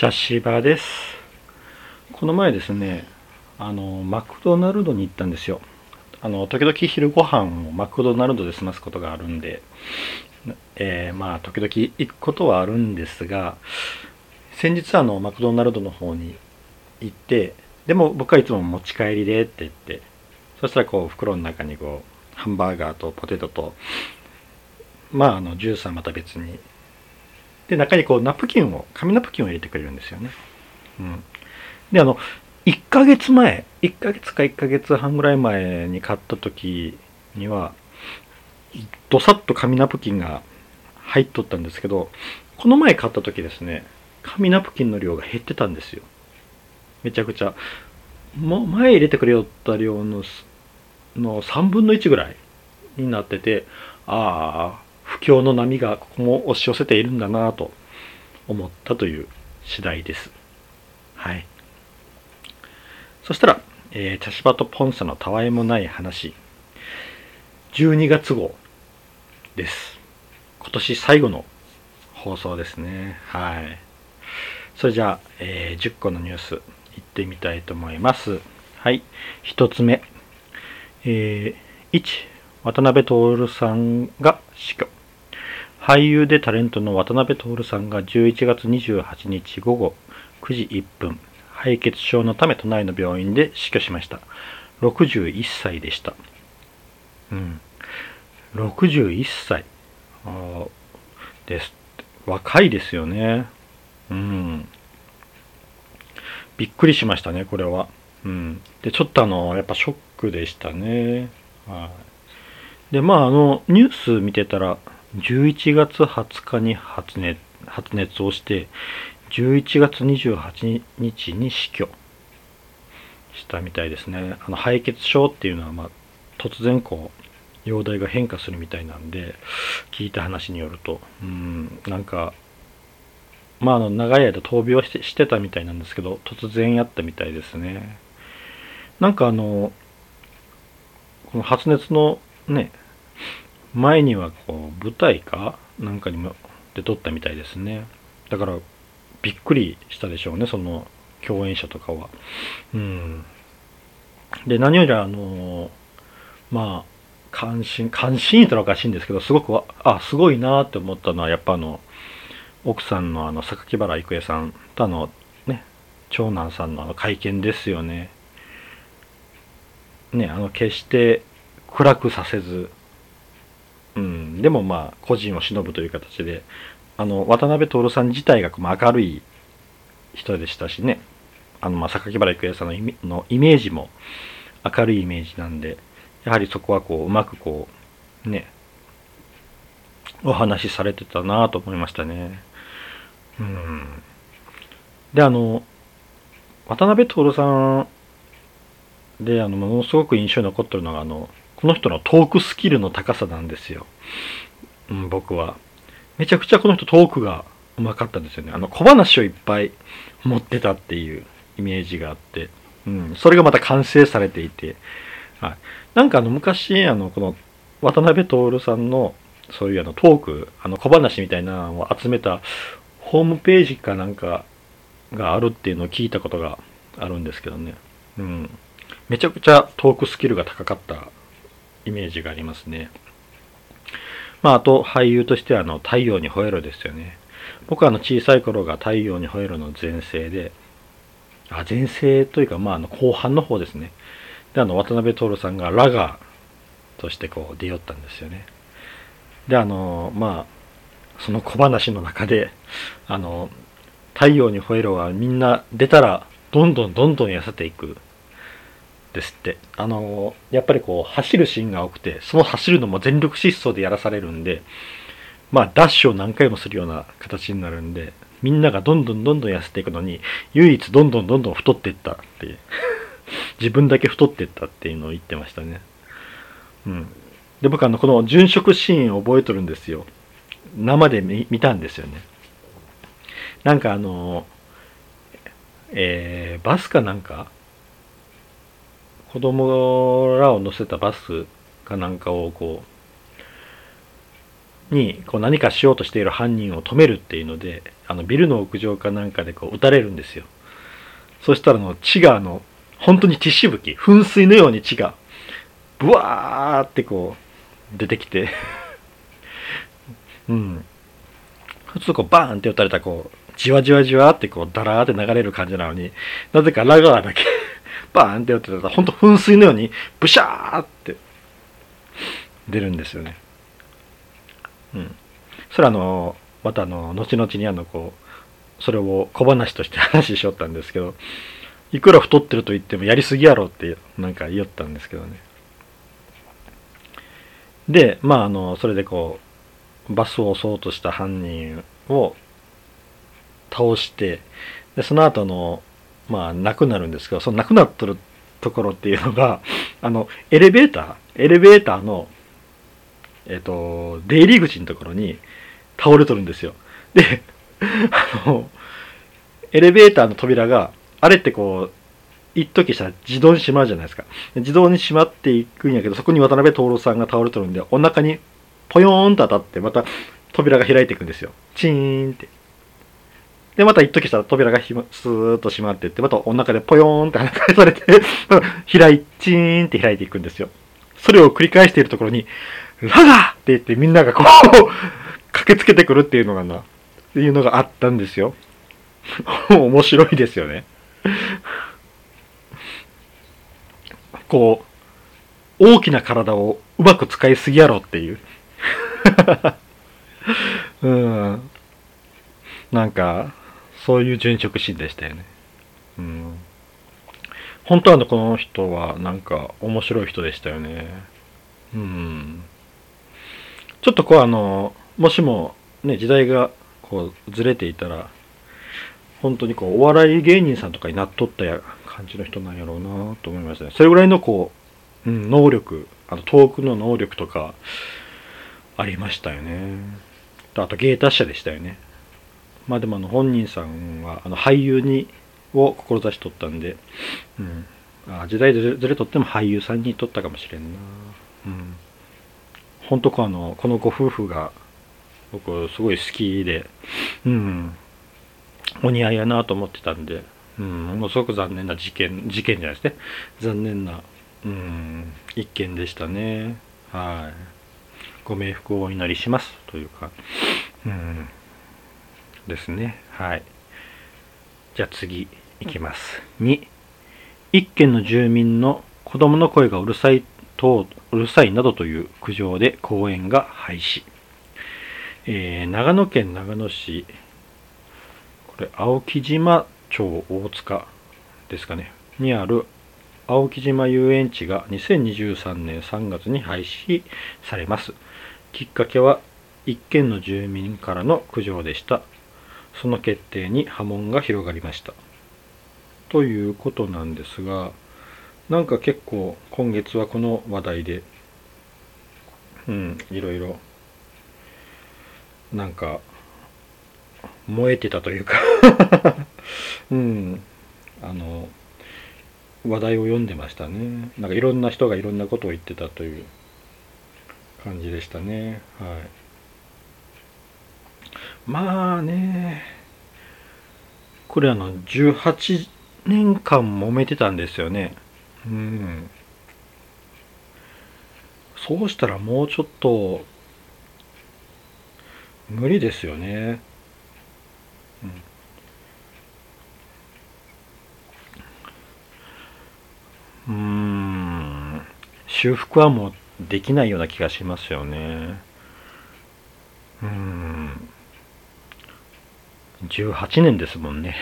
茶芝です。この前ですねあのマクドナルドに行ったんですよ。あの時々昼ご飯をマクドナルドで済ますことがあるんで、えー、まあ時々行くことはあるんですが先日あのマクドナルドの方に行ってでも僕はいつも持ち帰りでって言ってそしたらこう袋の中にこうハンバーガーとポテトとまああのジュースはまた別にで中にこうナプキンを紙ナプキンを入れてくれるんですよね。うん、であの1ヶ月前1ヶ月か1ヶ月半ぐらい前に買った時にはどさっと紙ナプキンが入っとったんですけどこの前買った時ですね紙ナプキンの量が減ってたんですよ。めちゃくちゃ。もう前入れてくれよった量のの3分の1ぐらいになっててああ不況の波がここも押し寄せているんだなと思ったという次第です。はい。そしたら、えー、茶芝とポンサのたわいもない話。12月号です。今年最後の放送ですね。はい。それじゃあ、えー、10個のニュースいってみたいと思います。はい。1つ目。えー、1渡辺徹さんが死去。俳優でタレントの渡辺徹さんが11月28日午後9時1分敗血症のため都内の病院で死去しました。61歳でした。うん。61歳。です。若いですよね。うん。びっくりしましたねこれは。うん。でちょっとあのやっぱショックでしたね。はい。でまああのニュース見てたら11月20日に発熱発熱をして11月28日に死去。したみたいですね。あの敗血症っていうのは、まあ、突然こう容体が変化するみたいなんで聞いた話によると。うんなんかまああの長い間闘病してしてたみたいなんですけど突然やったみたいですね。なんかあのこの発熱のね前にはこう舞台かなんかにもで撮ったみたいですね。だからびっくりしたでしょうねその共演者とかは。うん。で何よりあのまあ関心関心とはおかしいんですけどすごくあすごいなって思ったのはやっぱあの奥さんのあの榊原郁恵さんとあのね長男さんのあの会見ですよね。ねあの決して暗くさせずうん、でもまあ個人を忍ぶという形であの渡辺徹さん自体がまあ明るい人でしたしね。あのまあ榊原郁恵さんのイメのイメージも明るいイメージなんでやはりそこはこううまくこうねお話しされてたなと思いましたね。うん、であの渡辺徹さんであのものすごく印象に残ってるのがあのこの人のトークスキルの高さなんですよ。うん、僕は。めちゃくちゃこの人トークがうまかったんですよね。あの小話をいっぱい持ってたっていうイメージがあって、うん、それがまた完成されていて、はい。なんかあの昔、あの、この渡辺徹さんのそういうあのトーク、あの小話みたいなのを集めたホームページかなんかがあるっていうのを聞いたことがあるんですけどね。うん。めちゃくちゃトークスキルが高かったイメージがありますね。まあ、あと俳優としてはあの太陽に吠えろですよね。僕はあの小さい頃が太陽に吠えろの前世で、あ前世というか、まあ、あの後半の方ですね。で、あの渡辺徹さんがラガーとしてこう出よったんですよね。で、あの、まあ、その小話の中で、あの、太陽に吠えろはみんな出たらどんどんどんどん痩せていくですって。あのやっぱりこう走るシーンが多くてその走るのも全力疾走でやらされるんでまあダッシュを何回もするような形になるんでみんながどんどんどんどん痩せていくのに唯一どんどんどんどん太っていったっていう 自分だけ太っていったっていうのを言ってましたね。うん。で僕あのこの殉職シーンを覚えとるんですよ。生で見たんですよね。なんかあのえー、バスかなんか子供らを乗せたバスかなんかをこうにこう何かしようとしている犯人を止めるっていうのであのビルの屋上かなんかでこう撃たれるんですよ。そしたらの血があの本当に血しぶき噴水のように血がブワーってこう出てきて。うん。普通こうバーンって撃たれたらこうじわじわじわってこうダラーって流れる感じなのになぜかラガーだけバーンって撃ってたら本当噴水のようにブシャーって出るんですよね。うん。それあのまたあの後々にあのこうそれを小話として話しよったんですけどいくら太ってると言ってもやりすぎやろってなんか言ったんですけどね。でまああのそれでこうバスを押そうとした犯人を倒してでその後のまあ亡くなるんですけどその亡くなってるところっていうのが あのエレベーターエレベーターのえっ、と出入り口のところに倒れとるんですよ。で あのエレベーターの扉があれってこう一時したら自動に閉まるじゃないですか。自動に閉まっていくんやけどそこに渡辺徹さんが倒れとるんでお腹にポヨーンと当たってまた扉が開いていくんですよ。チーンって。で、また一時したら扉がひスーッと閉まっていって、またお腹でポヨーンって跳ね返されて 開い、チーンって開いていくんですよ。それを繰り返しているところに、ラガーって言ってみんながこう 駆けつけてくるっていうのがな、っていうのがあったんですよ。面白いですよね。こう、大きな体をうまく使いすぎやろっていう。うん。なんか、そういう殉職シーンでしたよね。うん。本当はこの人はなんか面白い人でしたよね。うん。ちょっとこうあの、もしもね、時代がこうずれていたら、本当にこうお笑い芸人さんとかになっとったや感じの人なんやろうなと思いましたね。それぐらいのこう、うん、能力、あのトークの能力とかありましたよね。あと芸達者でしたよね。まあでもあの本人さんはあの俳優にを志しとったんで、うん、あ時代ずれとっても俳優さんにとったかもしれんな。うん、本当このこのご夫婦が僕すごい好きで、うん、お似合いやなと思ってたんで、うん、ものすごく残念な事件事件じゃないですね。残念な、うん、一件でしたね。はい。ご冥福をお祈りしますというか、うん。ですね。はい。じゃあ次いきます。2、一軒の住民の子供の声がうるさいと、うるさいなどという苦情で公園が廃止。えー、長野県長野市、これ、青木島町大塚ですかね、にある青木島遊園地が2023年3月に廃止されます。きっかけは一軒の住民からの苦情でした。その決定に波紋が広がりました。ということなんですが、なんか結構今月はこの話題で、うん、いろいろ、なんか、燃えてたというか うん、あの、話題を読んでましたね。なんかいろんな人がいろんなことを言ってたという感じでしたね。はい。まあね、これあの、18年間揉めてたんですよね。うん。そうしたらもうちょっと、無理ですよね。うん。うん修復はもうできないような気がしますよね。うん。18年ですもんね。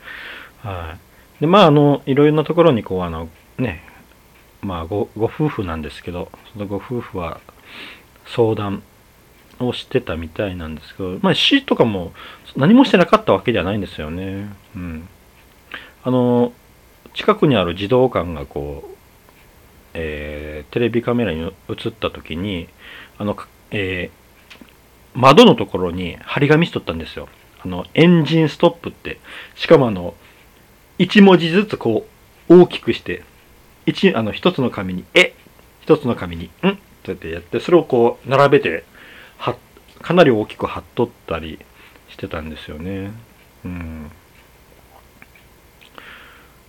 はい。で、まあ、あの、いろいろなところに、こう、あの、ね、まあご、ご夫婦なんですけど、そのご夫婦は相談をしてたみたいなんですけど、まあ、死とかも何もしてなかったわけではないんですよね。うん。あの、近くにある児童館がこう、えー、テレビカメラに映った時に、あの、えー、窓のところに張り紙しとったんですよ。あの、エンジンストップって、しかもあの、1文字ずつこう、大きくして、一、あの、一つの紙に、え、一つの紙に、ん？ってやってやって、それをこう、並べて、は、かなり大きく張っとったりしてたんですよね。うん。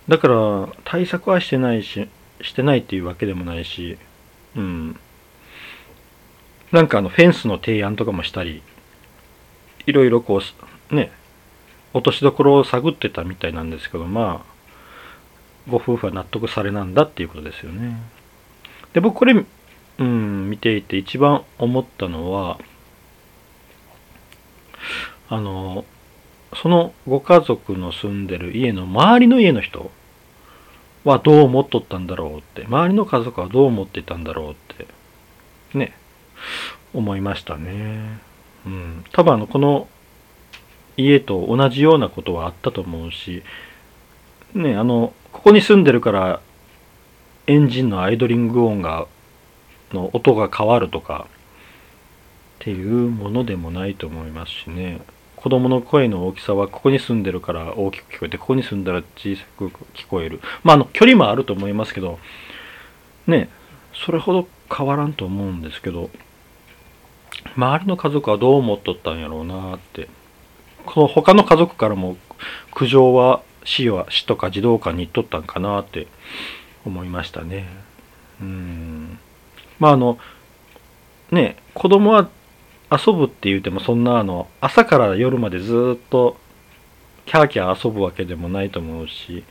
だから対策はしてないし、してないっていうわけでもないし、うん。なんかあのフェンスの提案とかもしたり、いろいろこう、ね、落としどころを探ってたみたいなんですけど、まあ、ご夫婦は納得されなんだっていうことですよね。で、僕これ、うん、見ていて一番思ったのは、あの、そのご家族の住んでる家の周りの家の人はどう思っとったんだろうって、周りの家族はどう思ってたんだろうって、ね、思いましたね。うん。多分あの、この家と同じようなことはあったと思うし、ね、あの、ここに住んでるからエンジンのアイドリング音が、の音が変わるとかっていうものでもないと思いますしね。子供の声の大きさはここに住んでるから大きく聞こえて、ここに住んだら小さく聞こえる。まあ、あの、距離もあると思いますけど、ね、それほど変わらんと思うんですけど、周りの家族はどう思っとったんやろうなって。この他の家族からも苦情は死は死とか児童館に行っとったんかなって思いましたね。うん。まああの、ね、子供は遊ぶって言うてもそんなあの、朝から夜までずっとキャーキャー遊ぶわけでもないと思うし、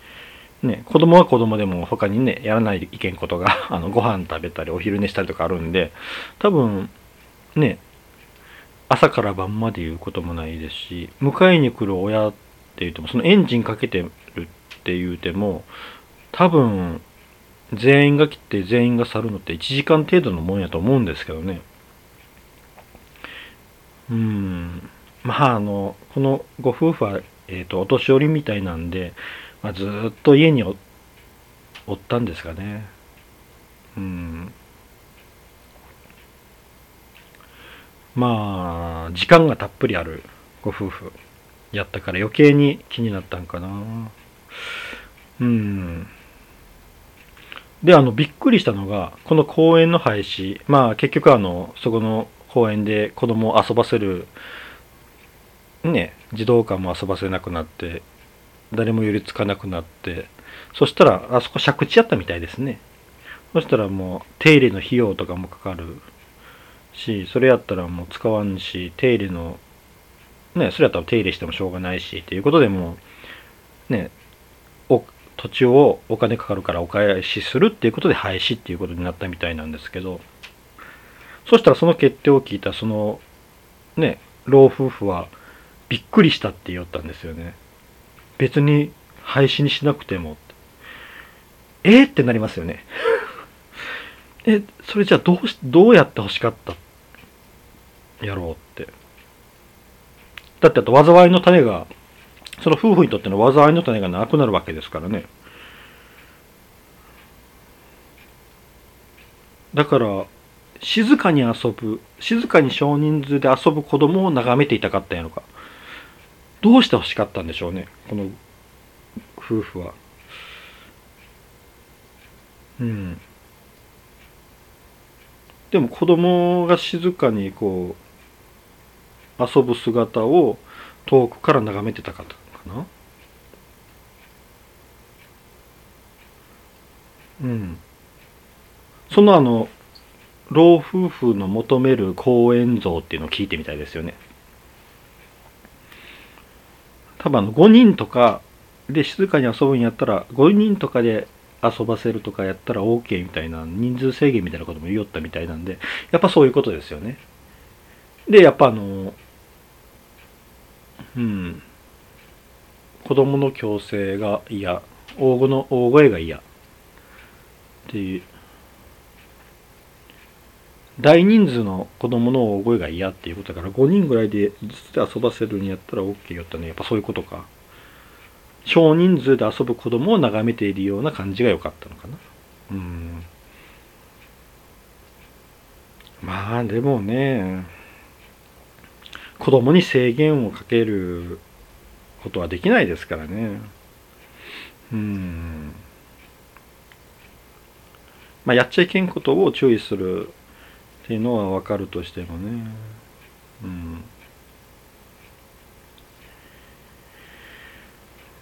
ね、子供は子供でも他にね、やらないといけんことが、あの、ご飯食べたりお昼寝したりとかあるんで、多分、ね、朝から晩まで言うこともないですし、迎えに来る親って言っても、そのエンジンかけてるって言うても、多分、全員が来て全員が去るのって1時間程度のもんやと思うんですけどね。うん。まあ、あの、このご夫婦は、えっ、ー、と、お年寄りみたいなんで、まあ、ずっと家におったんですかね。うん。まあ、時間がたっぷりあるご夫婦やったから余計に気になったんかな。うん。で、あの、びっくりしたのが、この公園の廃止、まあ結局あの、そこの公園で子供を遊ばせる、ね、児童館も遊ばせなくなって、誰も寄りつかなくなって、そしたら、あそこ借地やったみたいですね。そしたらもう、手入れの費用とかもかかるし、それやったらもう使わんし、手入れの、ね、それやったら手入れしてもしょうがないし、っていうことでもうね、お土地をお金かかるからお返しするっていうことで廃止っていうことになったみたいなんですけど、そしたらその決定を聞いたその、ね、老夫婦はびっくりしたって言ったんですよね。別に廃止にしなくても。えー、ってなりますよね。え、それじゃあどうし、どうやって欲しかったやろうって。だってあと災いの種がその夫婦にとっての災いの種がなくなるわけですからね。だから、静かに遊ぶ、静かに少人数で遊ぶ子供を眺めていたかったんやろか。どうして欲しかったんでしょうね、この夫婦は。うん。でも子供が静かにこう、遊ぶ姿を遠くから眺めてたかと。な。うん。そのあの老夫婦の求める公園像っていうのを聞いてみたいですよね。多分あの5人とかで静かに遊ぶんやったら5人とかで遊ばせるとかやったら OK みたいな人数制限みたいなことも言いよったみたいなんでやっぱそういうことですよね。でやっぱあのうん。子供の強制が嫌。大声の大声が嫌。っていう。大人数の子供の大声が嫌っていうことだから5人ぐらいでずつで遊ばせるんやったら OK よってね。やっぱそういうことか。少人数で遊ぶ子供を眺めているような感じが良かったのかな。うん。まあでもね。子供に制限をかけることはできないですからね。うん。まあ、やっちゃいけんことを注意するっていうのはわかるとしてもね。うん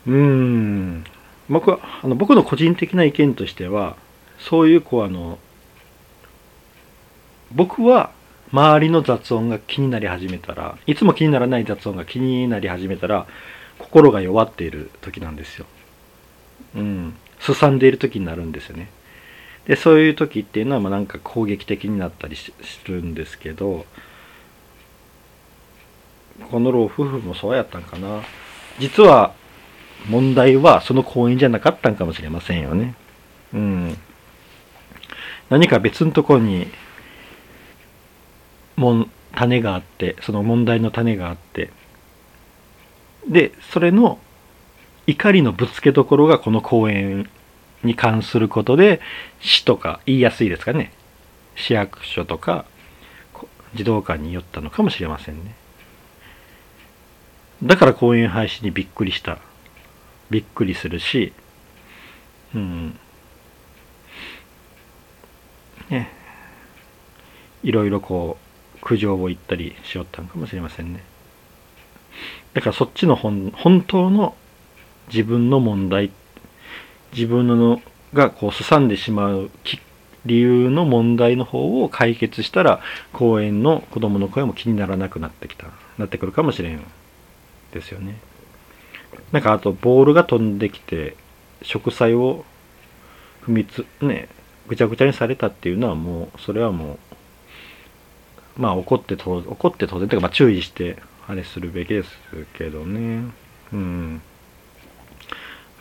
うん僕はあの僕の個人的な意見としてはそういうこうあの僕は周りの雑音が気になり始めたらいつも気にならない雑音が気になり始めたら心が弱っている時なんですよ。うん。すさんでいる時になるんですよね。でそういう時っていうのはまあなんか攻撃的になったりするんですけどこの老夫婦もそうやったんかな実は問題はその公園じゃなかったんかもしれませんよねうん何か別のとこにもん種があってその問題の種があって。でそれの怒りのぶつけどころがこの公園に関することで市とか言いやすいですかね。市役所とか児童館に寄ったのかもしれませんね。だから公園廃止にびっくりした。びっくりするし。うん。ね。いろいろこう苦情を言ったりしよったのかもしれませんね。だからそっちの本本当の自分の問題自分のがこうすさんでしまう理由の問題の方を解決したら公園の子供の声も気にならなくなってきたなってくるかもしれんですよね。なんかあとボールが飛んできて植栽を踏みつねぐちゃぐちゃにされたっていうのはもうそれはもうまあ怒って当怒って当然というかまあ注意してあれするべきですけどね。うん。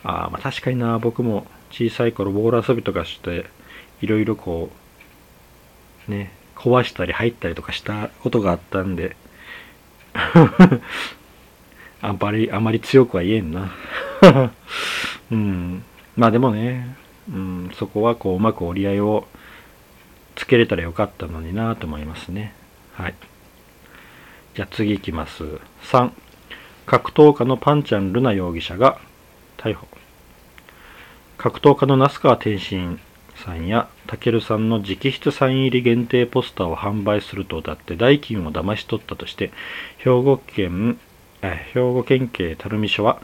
あまあ確かにな。僕も小さい頃ボール遊びとかしていろいろこうね壊したり入ったりとかしたことがあったんで あんまりあまり強くは言えんな。うん。まあでもね、うん、そこはこううまく折り合いをつけれたらよかったのになと思いますね。はい。じゃあ次いきます。3格闘家のパンちゃんルナ容疑者が逮捕。格闘家の那須川天心さんやたけるさんの直筆サイン入り限定ポスターを販売すると謳って代金を騙し取ったとして兵庫県え兵庫県警垂水署は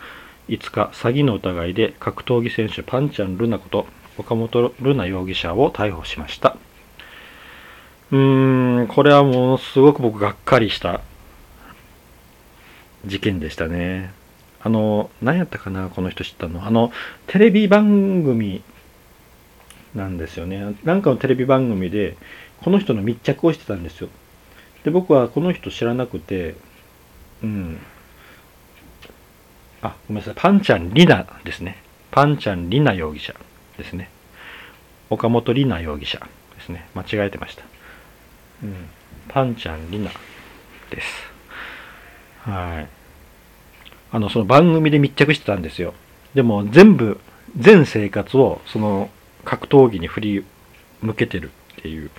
5日詐欺の疑いで格闘技選手パンチャン・ルナこと岡本ルナ容疑者を逮捕しました。うーんこれはものすごく僕がっかりした事件でしたねあの、何やったかな、この人知ったの？あの、テレビ番組なんですよね。なんかのテレビ番組で、この人の密着をしてたんですよ。で、僕はこの人知らなくて、うん。あ、ごめんなさい。パンちゃんリナですね。パンちゃんリナ容疑者ですね。岡本リナ容疑者ですね。間違えてました。うん。パンちゃんリナです。はい。あの、その番組で密着してたんですよ。でも全部、全生活をその格闘技に振り向けてるっていう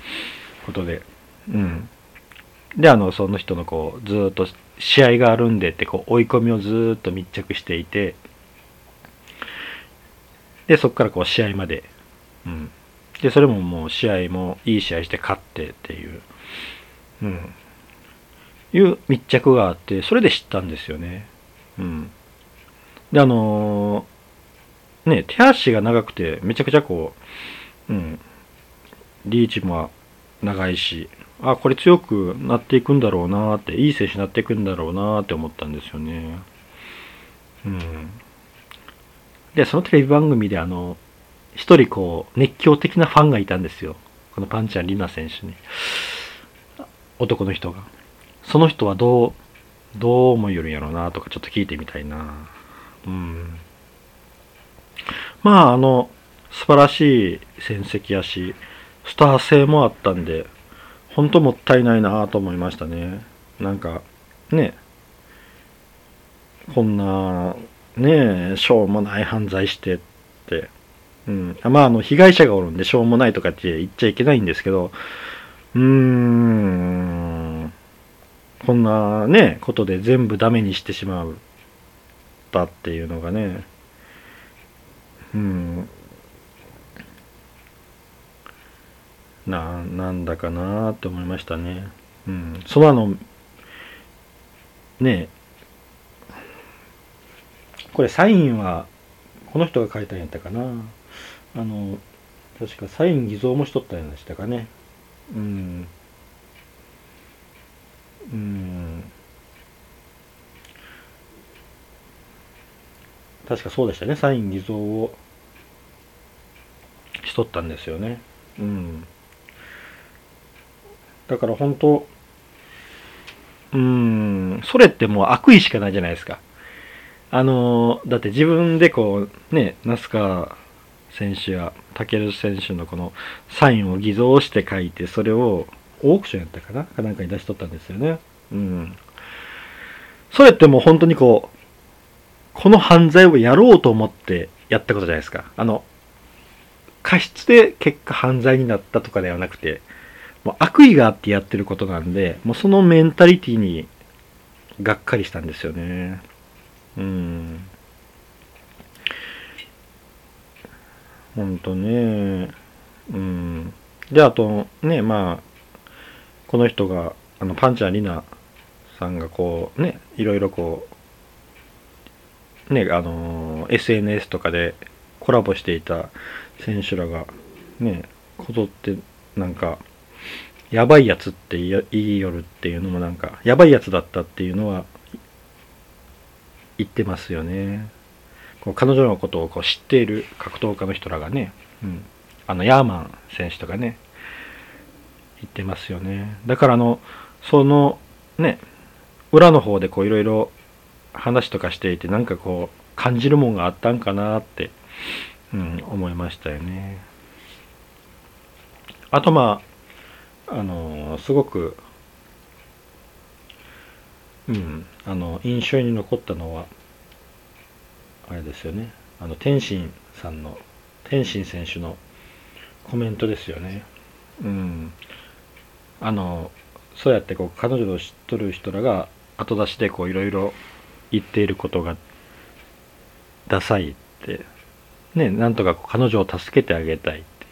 ことで、うん。で、あの、その人のこう、ずっと試合があるんでってこう追い込みをずっと密着していて、で、そこからこう試合まで、うん。で、それももう試合もいい試合して勝ってっていう、うん。いう密着があって、それで知ったんですよね。うん。で、あのー、ね、手足が長くて、めちゃくちゃこう、うん、リーチも長いし、あ、これ強くなっていくんだろうなって、いい選手になっていくんだろうなって思ったんですよね。うん。で、そのテレビ番組であの、一人こう、熱狂的なファンがいたんですよ。このパンチャン・リナ選手に。男の人が。その人はどうどう思いよるんやろうなとかちょっと聞いてみたいな。うん。まあ、あの、素晴らしい戦績やし、スター性もあったんで、本当もったいないなと思いましたね。なんか、ね、こんな、ねしょうもない犯罪してって、うん。まあ、あの、被害者がおるんで、しょうもないとかって言っちゃいけないんですけど、うーん、こんなね、ことで全部ダメにしてしまうたっていうのがね、うん、な、なんだかなって思いましたね。うん、そのあの、ねこれサインはこの人が書いたんやったかなあの確かサイン偽造もしとったんやしたかね。うん。うん。確かそうでしたね。サイン偽造をしとったんですよね。うん。だから本当うん。それってもう悪意しかないじゃないですか。あのだって自分でこうね那須川選手や武選手のこのサインを偽造して書いてそれをオークションやったかな？かなんかに出しとったんですよね。うん。それってもう本当にこうこの犯罪をやろうと思ってやったことじゃないですか。あの過失で結果犯罪になったとかではなくてもう悪意があってやってることなんでもうそのメンタリティにがっかりしたんですよね。うん。ほんとね。うん。であとねまあこの人があのパンチャーリナさんがこうねいろいろこうねあの SNS とかでコラボしていた選手らがねこぞってなんかやばいやつって言いよるっていうのもなんかやばいやつだったっていうのは言ってますよね。彼女のことをこう知っている格闘家の人らがね、うん、あのヤーマン選手とかね言ってますよね。だからあのそのね裏の方でこういろいろ話とかしていてなんかこう感じるもんがあったんかなって、うん、思いましたよね。あとまああのすごくうんあの印象に残ったのはあれですよね。あの天心さんの天心選手のコメントですよね。うん。あのそうやってこう彼女を知っとる人らが後出しでこういろいろ言っていることがダサいって。ねなんとか彼女を助けてあげたいって。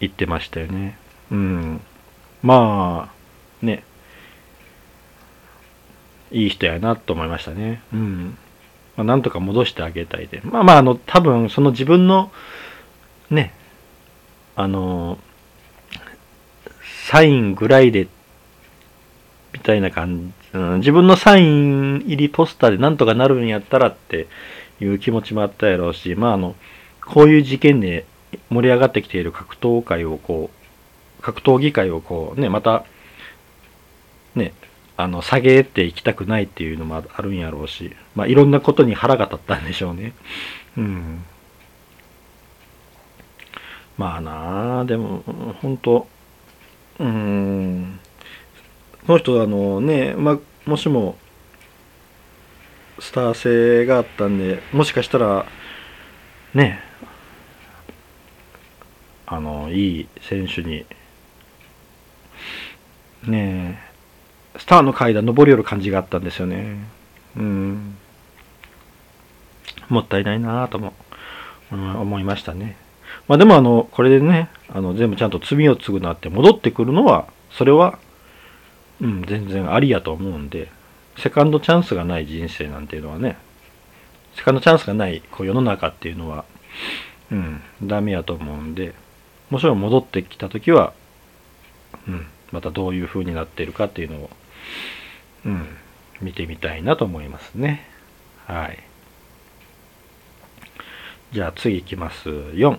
言ってましたよね。うん。まあねいい人やなと思いましたね。うん。まあ、なんとか戻してあげたいで。まあまああの多分その自分のねあのサインぐらいでみたいな感じ、うん、自分のサイン入りポスターでなんとかなるんやったらっていう気持ちもあったやろうし、まああの、こういう事件で盛り上がってきている格闘界をこう、格闘技界をこうね、また、あの、下げていきたくないっていうのもあるんやろうし、まあいろんなことに腹が立ったんでしょうね。うん。まあなあ、でも、本当うん、この人あのね、まあ、もしもスター性があったんでもしかしたらねあのいい選手にねえスターの階段登り寄る感じがあったんですよね。うん。もったいないなぁとも、うん、思いましたね。まあでもあのこれでねあの全部ちゃんと罪を償って戻ってくるのはそれはうん、全然ありやと思うんで、セカンドチャンスがない人生なんていうのはね、セカンドチャンスがないこう世の中っていうのは、うん、ダメやと思うんで、もちろん戻ってきた時は、うん、またどういう風になっているかっていうのを、うん、見てみたいなと思いますね。はい。じゃあ次いきます。4。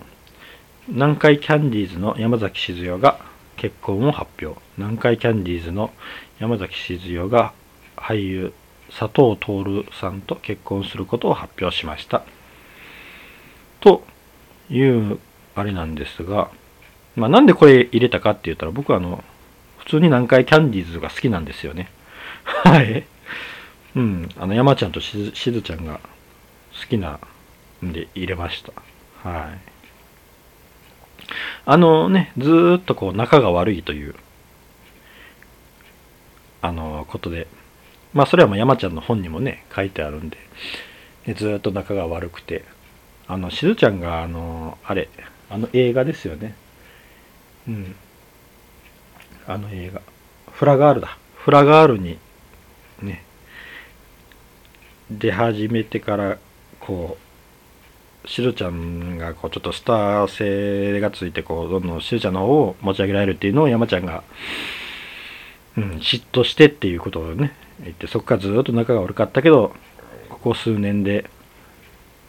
南海キャンディーズの山崎静代が結婚を発表南海キャンディーズの山崎静代が俳優佐藤徹さんと結婚することを発表しましたというあれなんですが、まあ、なんでこれ入れたかって言ったら僕はあの普通に南海キャンディーズが好きなんですよね。はい。うん。あの山ちゃんとしずしずちゃんが好きなんで入れました。はい。あのね、ずーっとこう仲が悪いという、あの、ことで、まあそれはもう山ちゃんの本にもね、書いてあるんで、でずーっと仲が悪くて、あの、しずちゃんが、あの、あれ、あの映画ですよね。うん。あの映画。フラガールだ。フラガールにね出始めてからこうしずちゃんがこうちょっとスター性がついてこうどんどんしずちゃんの方を持ち上げられるっていうのを山ちゃんが、うん、嫉妬してっていうことをね言ってそこからずっと仲が悪かったけどここ数年で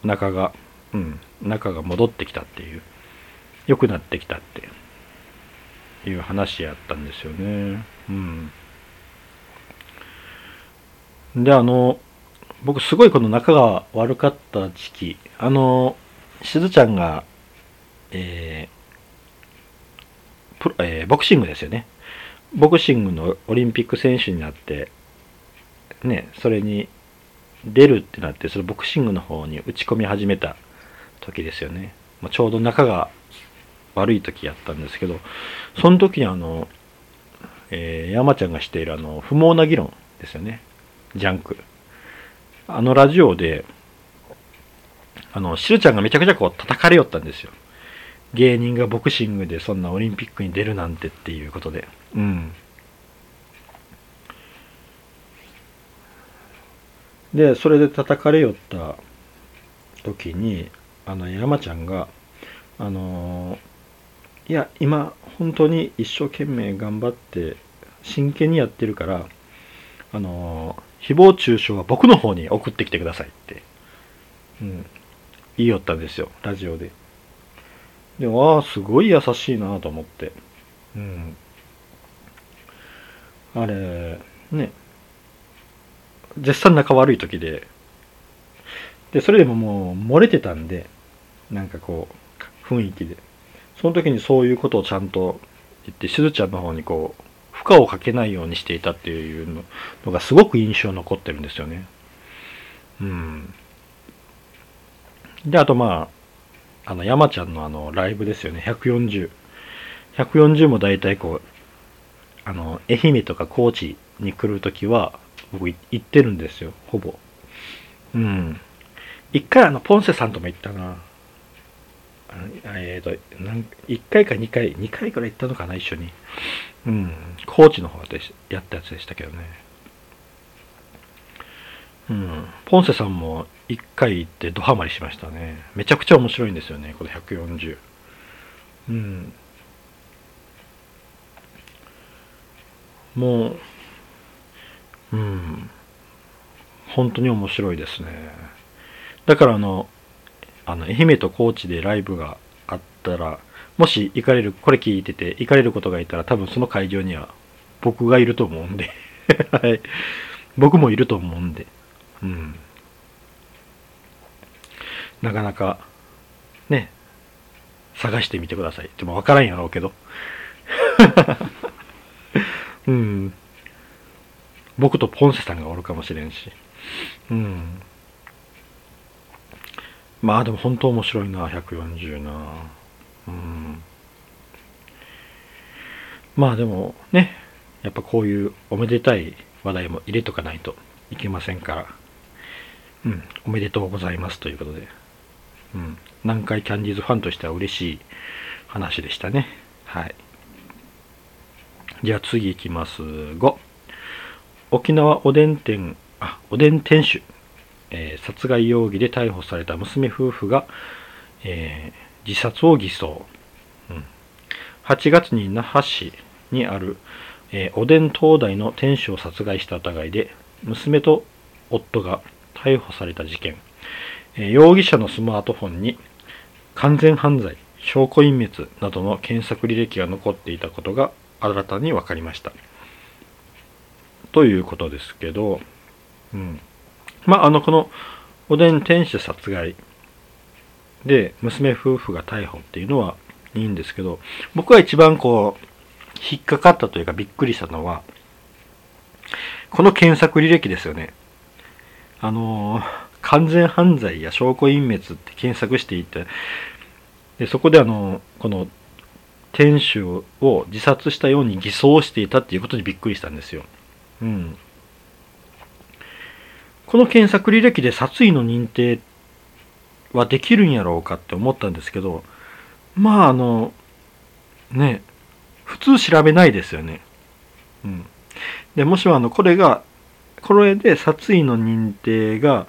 仲がうん仲が戻ってきたっていう良くなってきたっていういう話やったんですよねうんであの僕すごいこの仲が悪かった時期、あの、しずちゃんが、えープロえーボクシングですよね。ボクシングのオリンピック選手になって、ね、それに出るってなって、そのボクシングの方に打ち込み始めた時ですよね。まあ、ちょうど仲が悪い時やったんですけど、その時にあの、えー、山ちゃんがしているあの、不毛な議論ですよね。ジャンク。あのラジオで、あの、しるちゃんがめちゃくちゃこう叩かれよったんですよ。芸人がボクシングでそんなオリンピックに出るなんてっていうことで。うん。で、それで叩かれよった時に、あの、山ちゃんが、あのいや、今、本当に一生懸命頑張って、真剣にやってるから、あの誹謗中傷は僕の方に送ってきてくださいって、うん、言いよったんですよ、ラジオで。で、わあ、すごい優しいなと思って。うん。あれ、ね。絶賛仲悪い時で、で、それでももう漏れてたんで、なんかこう、雰囲気で。その時にそういうことをちゃんと言って、しずちゃんの方にこう、負荷をかけないようにしていたっていうのがすごく印象残ってるんですよね。うん。で、あとまあ、あの、山ちゃんのあの、ライブですよね、140。140も大体こう、あの、愛媛とか高知に来るときは、僕行ってるんですよ、ほぼ。うん。一回あの、ポンセさんとも行ったな。えっ、ー、と、1回か2回、2回くらい行ったのかな、一緒に。うん、高知の方でやったやつでしたけどね。うん、ポンセさんも1回行ってドハマりしましたね。めちゃくちゃ面白いんですよね、この140。うん。もう、うん、本当に面白いですね。だからあの、あの、愛媛と高知でライブがあったら、もし行かれる、これ聞いてて行かれることがいたら多分その会場には僕がいると思うんで はい。僕もいると思うんで。うん。なかなか、ね、探してみてください。でも分からんやろうけど。うん。僕とポンセさんがおるかもしれんし。うん。まあでも本当面白いな、140な。うん。まあでもね、やっぱこういうおめでたい話題も入れとかないといけませんから、うん、おめでとうございますということで、うん、南海キャンディーズファンとしては嬉しい話でしたね。はい。じゃあ次いきます。5。沖縄おでん店、あ、おでん店主、えー、殺害容疑で逮捕された娘夫婦が、えー自殺を偽装、うん、8月に那覇市にある、えー、おでん東大の店主を殺害した疑いで娘と夫が逮捕された事件、え、容疑者のスマートフォンに完全犯罪証拠隠滅などの検索履歴が残っていたことが新たに分かりました。ということですけど、うん、まああのこのおでん店主殺害で、娘夫婦が逮捕っていうのはいいんですけど、僕が一番こう、引っかかったというかびっくりしたのは、この検索履歴ですよね。あの完全犯罪や証拠隠滅って検索していて、でそこであの、この店主を自殺したように偽装していたっていうことにびっくりしたんですよ。うん。この検索履歴で殺意の認定はできるんやろうかって思ったんですけどまああのね普通調べないですよね。うん、でもしもあのこれがこれで殺意の認定が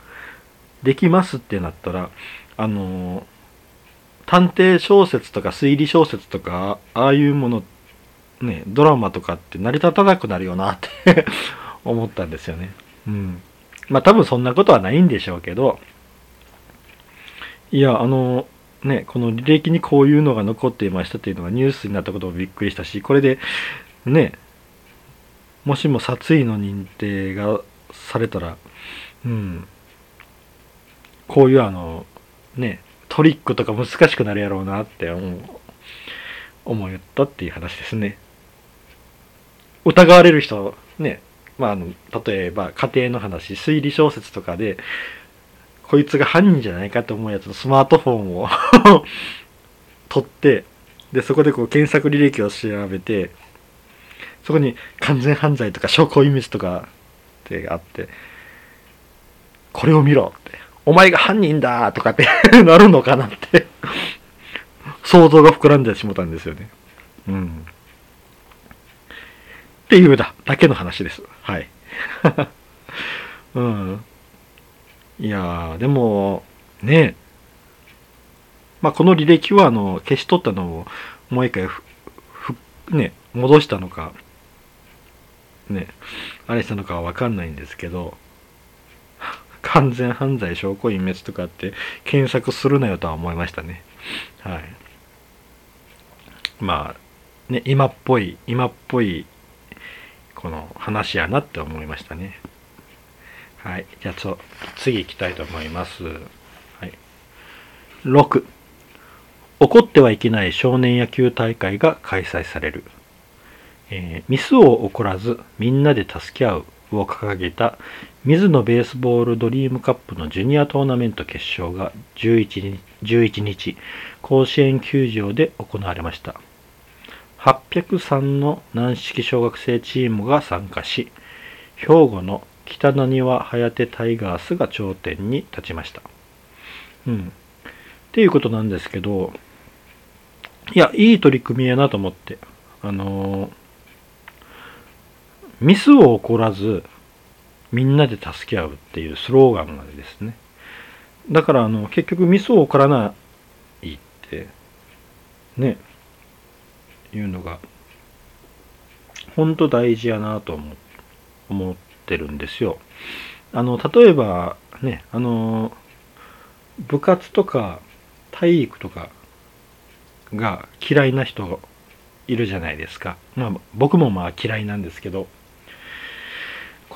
できますってなったらあの探偵小説とか推理小説とかああいうものねドラマとかって成り立たなくなるよなって 思ったんですよね。うん。まあ多分そんなことはないんでしょうけどいやあのねこの履歴にこういうのが残っていましたっていうのがニュースになったこともびっくりしたしこれでねもしも殺意の認定がされたらうんこういうあのねトリックとか難しくなるやろうなって思う思ったっていう話ですね。疑われる人ねまああの例えば家庭の話推理小説とかでこいつが犯人じゃないかと思うやつのスマートフォンを 取ってでそこでこう検索履歴を調べてそこに完全犯罪とか証拠隠滅とかってあってこれを見ろってお前が犯人だとかって なるのかなって想像が膨らんでしもたんですよね。うん。っていうだだけの話です。はい。うん。いやーでもね。まあこの履歴はあの消し取ったのをもう一回ふね戻したのかね。あれしたのかは分かんないんですけど。完全犯罪証拠隠滅とかって検索するなよとは思いましたね。はい。まあね今っぽい今っぽいこの話やなって思いましたね。はい。じゃあち次行きたいと思います。はい。6起こってはいけない少年野球大会が開催される。えー、ミスを起こらずみんなで助け合うを掲げた水野ベースボールドリームカップのジュニアトーナメント決勝が11日 ,11 日甲子園球場で行われました。803の軟式小学生チームが参加し兵庫の北浪速颯タイガースが頂点に立ちました。うん。っていうことなんですけどいやいい取り組みやなと思ってあのーミスを起こらずみんなで助け合うっていうスローガンがですね。だからあの結局ミスを起こらないってね。いうのが本当大事やなと思思ってるんですよあの例えばねあの部活とか体育とかが嫌いな人いるじゃないですかまあ僕もまあ嫌いなんですけど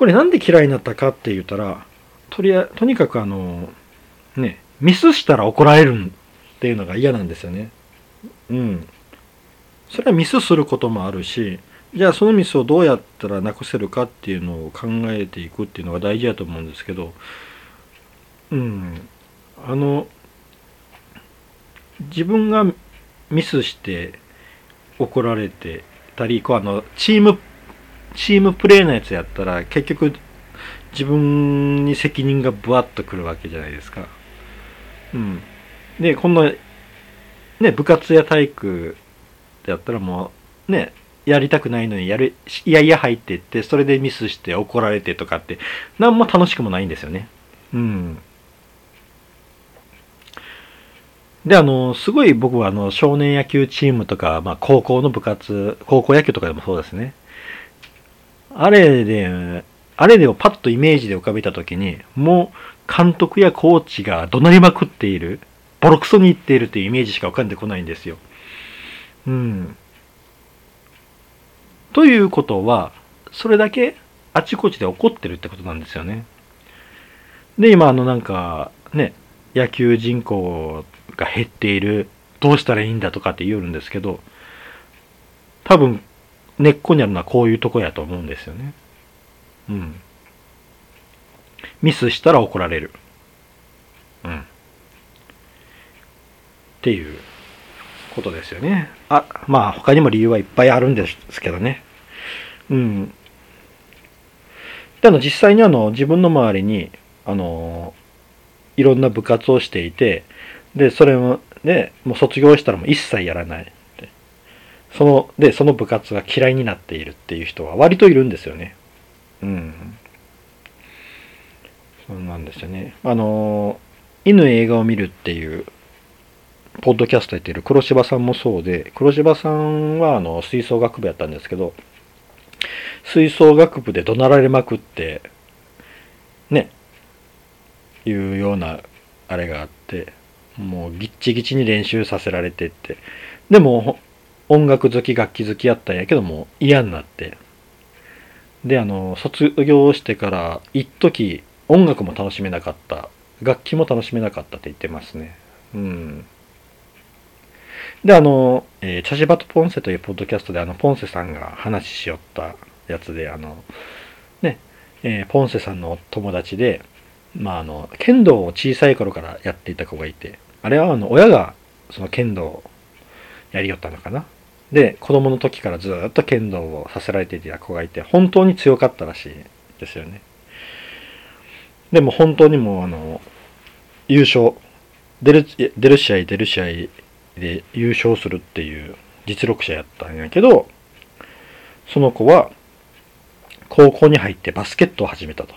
これなんで嫌いになったかって言ったら、とりあとにかくあの、ね、ミスしたら怒られるっていうのが嫌なんですよね。うん。それはミスすることもあるし、じゃあそのミスをどうやったらなくせるかっていうのを考えていくっていうのが大事だと思うんですけど、うん。あの、自分がミスして怒られてたり、こうあの、チームチームプレーのやつやったら結局自分に責任がブワッとくるわけじゃないですか。うん。で、こんな、ね、部活や体育やったらもう、ね、やりたくないのにやる、いやいや入っていって、それでミスして怒られてとかって、何も楽しくもないんですよね。うん。で、あの、すごい僕はあの、少年野球チームとか、まあ、高校の部活、高校野球とかでもそうですね。あれで、あれでをパッとイメージで浮かべたときに、もう監督やコーチが怒鳴りまくっている、ボロクソに言っているというイメージしか浮かんでこないんですよ。うん。ということは、それだけあちこちで起こってるってことなんですよね。で、今、あの、なんか、ね、野球人口が減っている、どうしたらいいんだとかって言うんですけど、多分、根っこにあるのはこういうとこやと思うんですよね。うん。ミスしたら怒られる。うん。っていうことですよね。あ、まあ他にも理由はいっぱいあるんですけどね。うん。で、あの実際にあの自分の周りに、あの、いろんな部活をしていて、で、それも、ね、もう卒業したらもう一切やらない。その、で、その部活が嫌いになっているっていう人は割といるんですよね。うんそうなんですよねあの犬映画を見るっていうポッドキャストやってる黒柴さんもそうで黒柴さんはあの吹奏楽部やったんですけど吹奏楽部で怒鳴られまくってねいうようなあれがあってもうギッチギチに練習させられてってでも音楽好き楽器好きやったんやけども嫌になって。であの卒業してから一時音楽も楽しめなかった。楽器も楽しめなかったって言ってますね。うん。であの、えー、チャジバトポンセというポッドキャストであのポンセさんが話しよったやつであのね、えー、ポンセさんの友達でまああの剣道を小さい頃からやっていた子がいてあれはあの親がその剣道をやりよったのかな？で子供の時からずっと剣道をさせられていた子がいて本当に強かったらしいですよね。でも本当にもうあの優勝。出る出る試合出る試合で優勝するっていう実力者やったんやけどその子は高校に入ってバスケットを始めたと。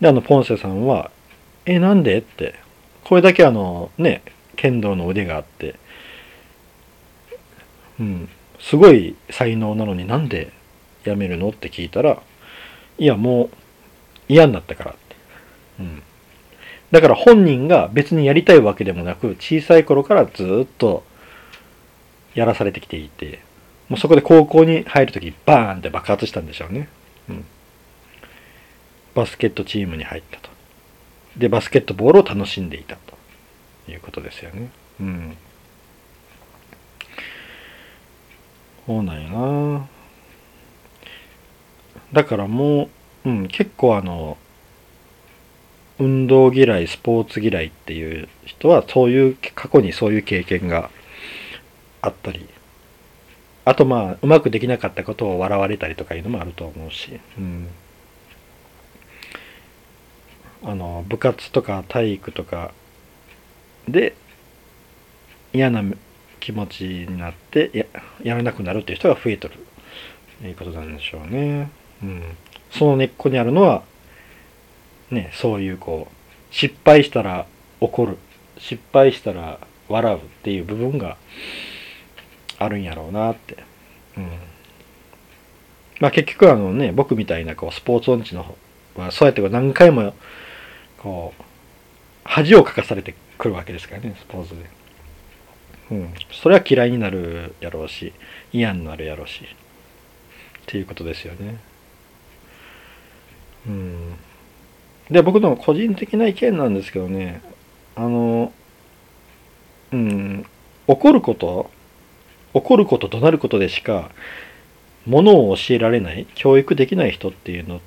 であのポンセさんは「えなんで?」ってこれだけあのね剣道の腕があってうんすごい才能なのになんで辞めるの？って聞いたらいやもう嫌になったからって、うん、だから本人が別にやりたいわけでもなく小さい頃からずっとやらされてきていてもうそこで高校に入る時バーンって爆発したんでしょうね、うん、バスケットチームに入ったと。でバスケットボールを楽しんでいたと。いうことですよね。うん。そうなんやな。だからもう、うん、結構あの運動嫌いスポーツ嫌いっていう人はそういう過去にそういう経験があったりあとまあうまくできなかったことを笑われたりとかいうのもあると思うし、うん、あの部活とか体育とかで嫌な気持ちになってややらなくなるっていう人が増えとるということなんでしょうね。うん、その根っこにあるのはねそういうこう失敗したら怒る失敗したら笑うっていう部分があるんやろうなって。うんまあ、結局あのね僕みたいなこうスポーツ音痴の方はそうやって何回もこう恥をかかされてくるわけですからねスポーツで。うん、それは嫌いになるやろうし嫌になるやろうしっていうことですよね。うん、で僕の個人的な意見なんですけどねあのうん怒ること怒ること怒鳴ることでしかものを教えられない教育できない人っていうのっ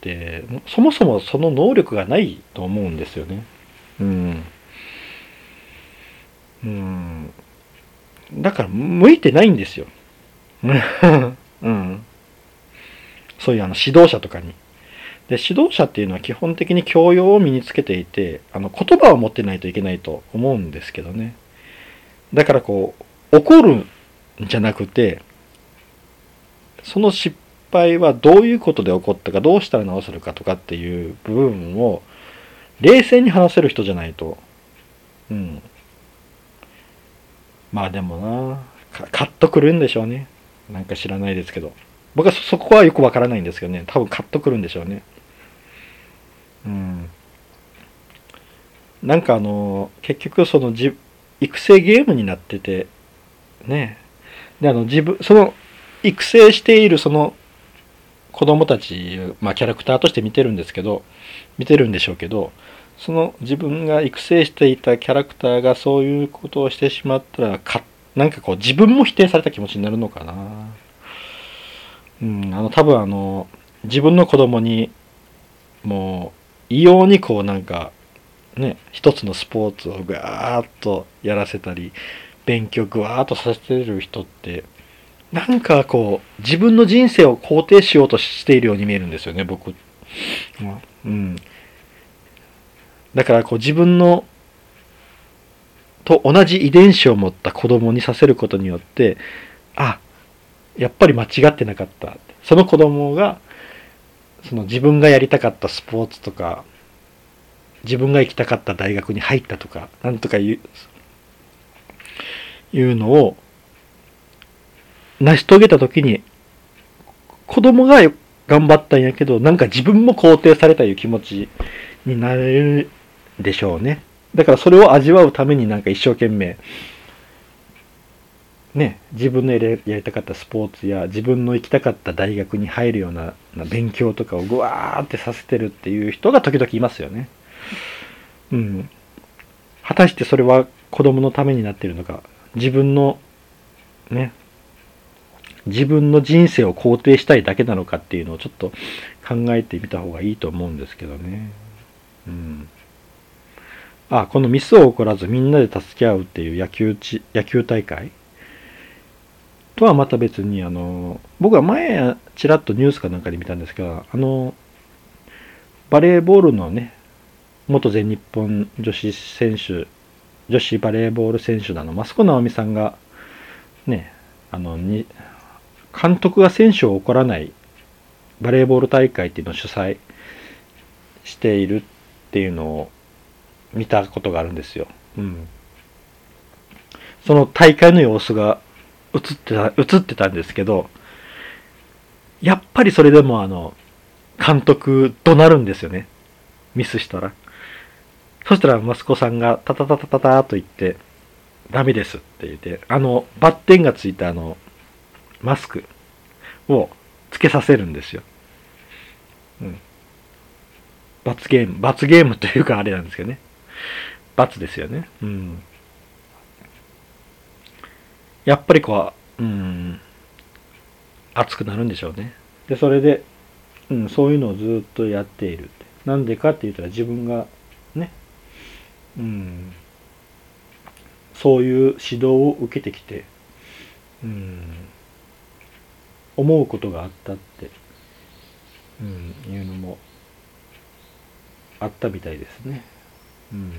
てそもそもその能力がないと思うんですよね。うんうんだから向いてないんですよ。うん。そういうあの指導者とかに。で、指導者っていうのは基本的に教養を身につけていて、あの言葉を持ってないといけないと思うんですけどね。だからこう、怒るんじゃなくて、その失敗はどういうことで起こったか、どうしたら直せるかとかっていう部分を冷静に話せる人じゃないと、うん、まあでもなカッとくるんでしょうね。なんか知らないですけど。僕はそこはよくわからないんですけどね。多分カッとくるんでしょうね。うん。なんかあの結局そのじ育成ゲームになっててね。であの自分その育成しているその子供たち、まあ、キャラクターとして見てるんですけど見てるんでしょうけどその自分が育成していたキャラクターがそういうことをしてしまったらかなんかこう自分も否定された気持ちになるのかな。うん。あの多分あの自分の子供にもう異様にこうなんかね一つのスポーツをガーッとやらせたり勉強ぐわーっとさせてる人ってなんかこう自分の人生を肯定しようとしているように見えるんですよね僕。うん。だからこう自分のと同じ遺伝子を持った子供にさせることによってあやっぱり間違ってなかった。その子供がその自分がやりたかったスポーツとか自分が行きたかった大学に入ったとかなんとかいういうのを成し遂げた時に子供が頑張ったんやけどなんか自分も肯定されたいう気持ちになれるでしょうね。だからそれを味わうためになんか一生懸命ね、自分のやりたかったスポーツや自分の行きたかった大学に入るような勉強とかをぐわーってさせてるっていう人が時々いますよね。うん。果たしてそれは子供のためになってるのか、自分のね、自分の人生を肯定したいだけなのかっていうのをちょっと考えてみた方がいいと思うんですけどね。うん。あ、このミスを起こらずみんなで助け合うっていう野球ち野球大会とはまた別に、あの、僕は前、ちらっとニュースかなんかで見たんですけど、あの、バレーボールのね、元全日本女子選手、女子バレーボール選手なの、益子直美さんが、ね、あの、に、監督が選手を怒らないバレーボール大会っていうのを主催しているっていうのを見たことがあるんですよ。うん。その大会の様子が映ってた、映ってたんですけど、やっぱりそれでもあの、監督怒鳴るんですよね。ミスしたら。そしたら息子さんがタタタタタタと言って、ダメですって言って、あの、バッテンがついたあの、マスクをつけさせるんですよ。うん。罰ゲーム、罰ゲームというかあれなんですけどね。罰ですよね。うん。やっぱりこう、うん、熱くなるんでしょうね。で、それで、うん、そういうのをずっとやっている。なんでかって言ったら自分がね、うん、そういう指導を受けてきて、うん、思うことがあったって、うん、いうのもあったみたいですね。うん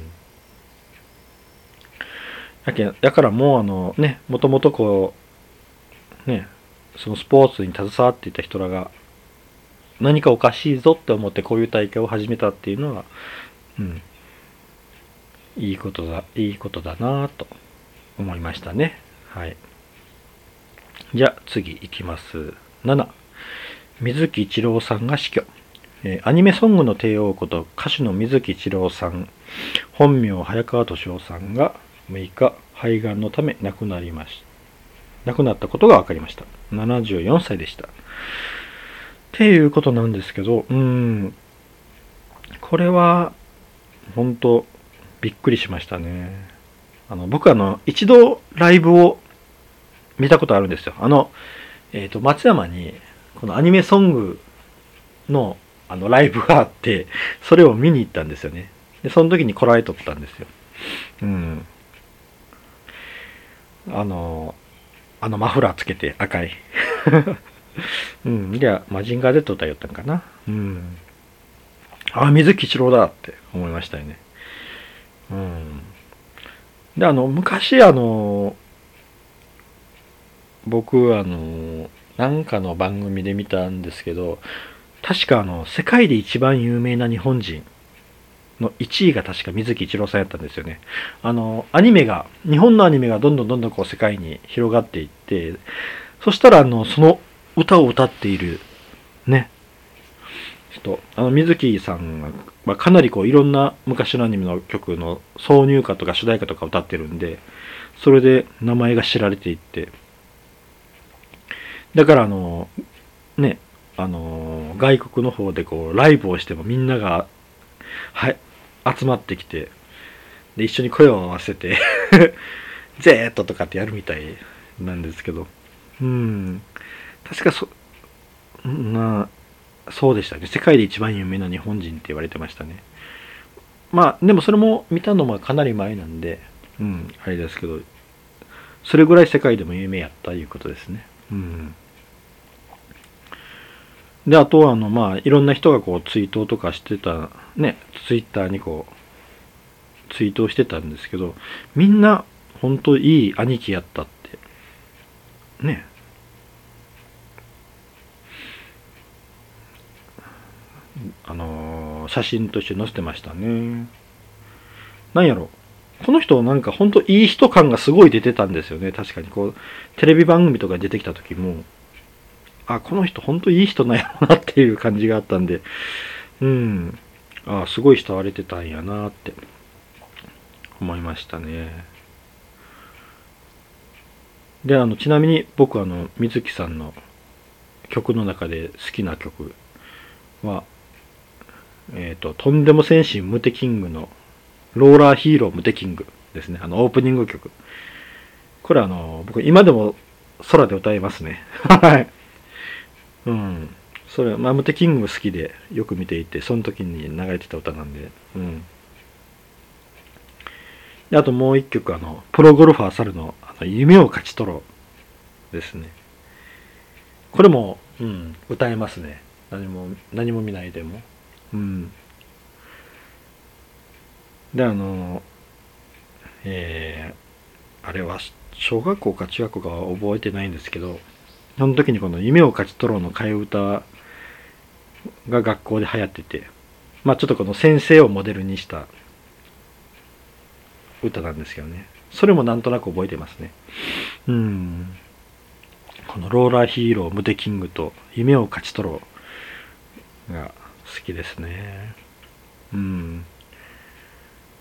やけだからもうあのね、もともとこう、ね、そのスポーツに携わっていた人らが、何かおかしいぞって思ってこういう大会を始めたっていうのは、うん、いいことだ、いいことだなぁと思いましたね。はい。じゃあ次いきます。7、水木一郎さんが死去。えー、アニメソングの帝王こと歌手の水木一郎さん、本名早川敏夫さんが6日、肺がんのため亡くなりました。亡くなったことが分かりました。74歳でした。っていうことなんですけど、うん、これは、本当びっくりしましたね。あの、僕あの、一度ライブを見たことあるんですよ。あの、えっ、ー、と、松山に、このアニメソングの、あの、ライブがあって、それを見に行ったんですよね。で、その時にこらえとったんですよ。うん。あの、あのマフラーつけて赤い。うん。じゃあ、マジンガー Z 歌いよったんかな。うん。あ、水木一郎だって思いましたよね。うん。で、あの、昔、あの、僕、あの、なんかの番組で見たんですけど、確かあの、世界で一番有名な日本人の1位が確か水木一郎さんやったんですよね。あの、アニメが、日本のアニメがどんどんどんどんこう世界に広がっていって、そしたらあの、その歌を歌っている、ね、人、あの、水木さんはかなりこういろんな昔のアニメの曲の挿入歌とか主題歌とか歌ってるんで、それで名前が知られていって、だからあの、ね、あの、外国の方でこう、ライブをしてもみんなが、はい、集まってきて、で、一緒に声を合わせて ゼーットとかってやるみたいなんですけど、うん、確かそ、な、そうでしたね。世界で一番有名な日本人って言われてましたね。まあ、でもそれも見たのもかなり前なんで、うん、あれですけど、それぐらい世界でも有名やったということですね。うん。で、あとは、あの、まあ、いろんな人がこう、ツイートとかしてた、ね、ツイッターにこう、ツイートしてたんですけど、みんな、本当いい兄貴やったって、ね。あのー写真として載せてましたね。なんやろ。この人なんかほんといい人感がすごい出てたんですよね。確かにこう、テレビ番組とか出てきた時も、あ、この人ほんといい人なんやろなっていう感じがあったんで、うん。あ、すごい慕われてたんやなって思いましたね。で、あの、ちなみに僕あの、水木さんの曲の中で好きな曲は、えっ、と、とんでも戦士ムテキングのローラーヒーロームテキングですね。あの、オープニング曲。これあの、僕今でも空で歌いますね。はい。うん。それ、まあ、ムテキング好きでよく見ていて、その時に流れてた歌なんで、うん。であともう一曲、あの、プロゴルファー猿の、あの、夢を勝ち取ろうですね。これも、うん、歌えますね。何も、何も見ないでも。うん。で、あの、えー、あれは小学校か中学校かは覚えてないんですけど、その時にこの夢を勝ち取ろうの替え歌が学校で流行ってて、まあちょっとこの先生をモデルにした歌なんですけどね。それもなんとなく覚えてますね。うん。このローラーヒーロー、ムテキングと夢を勝ち取ろうが好きですね。うん。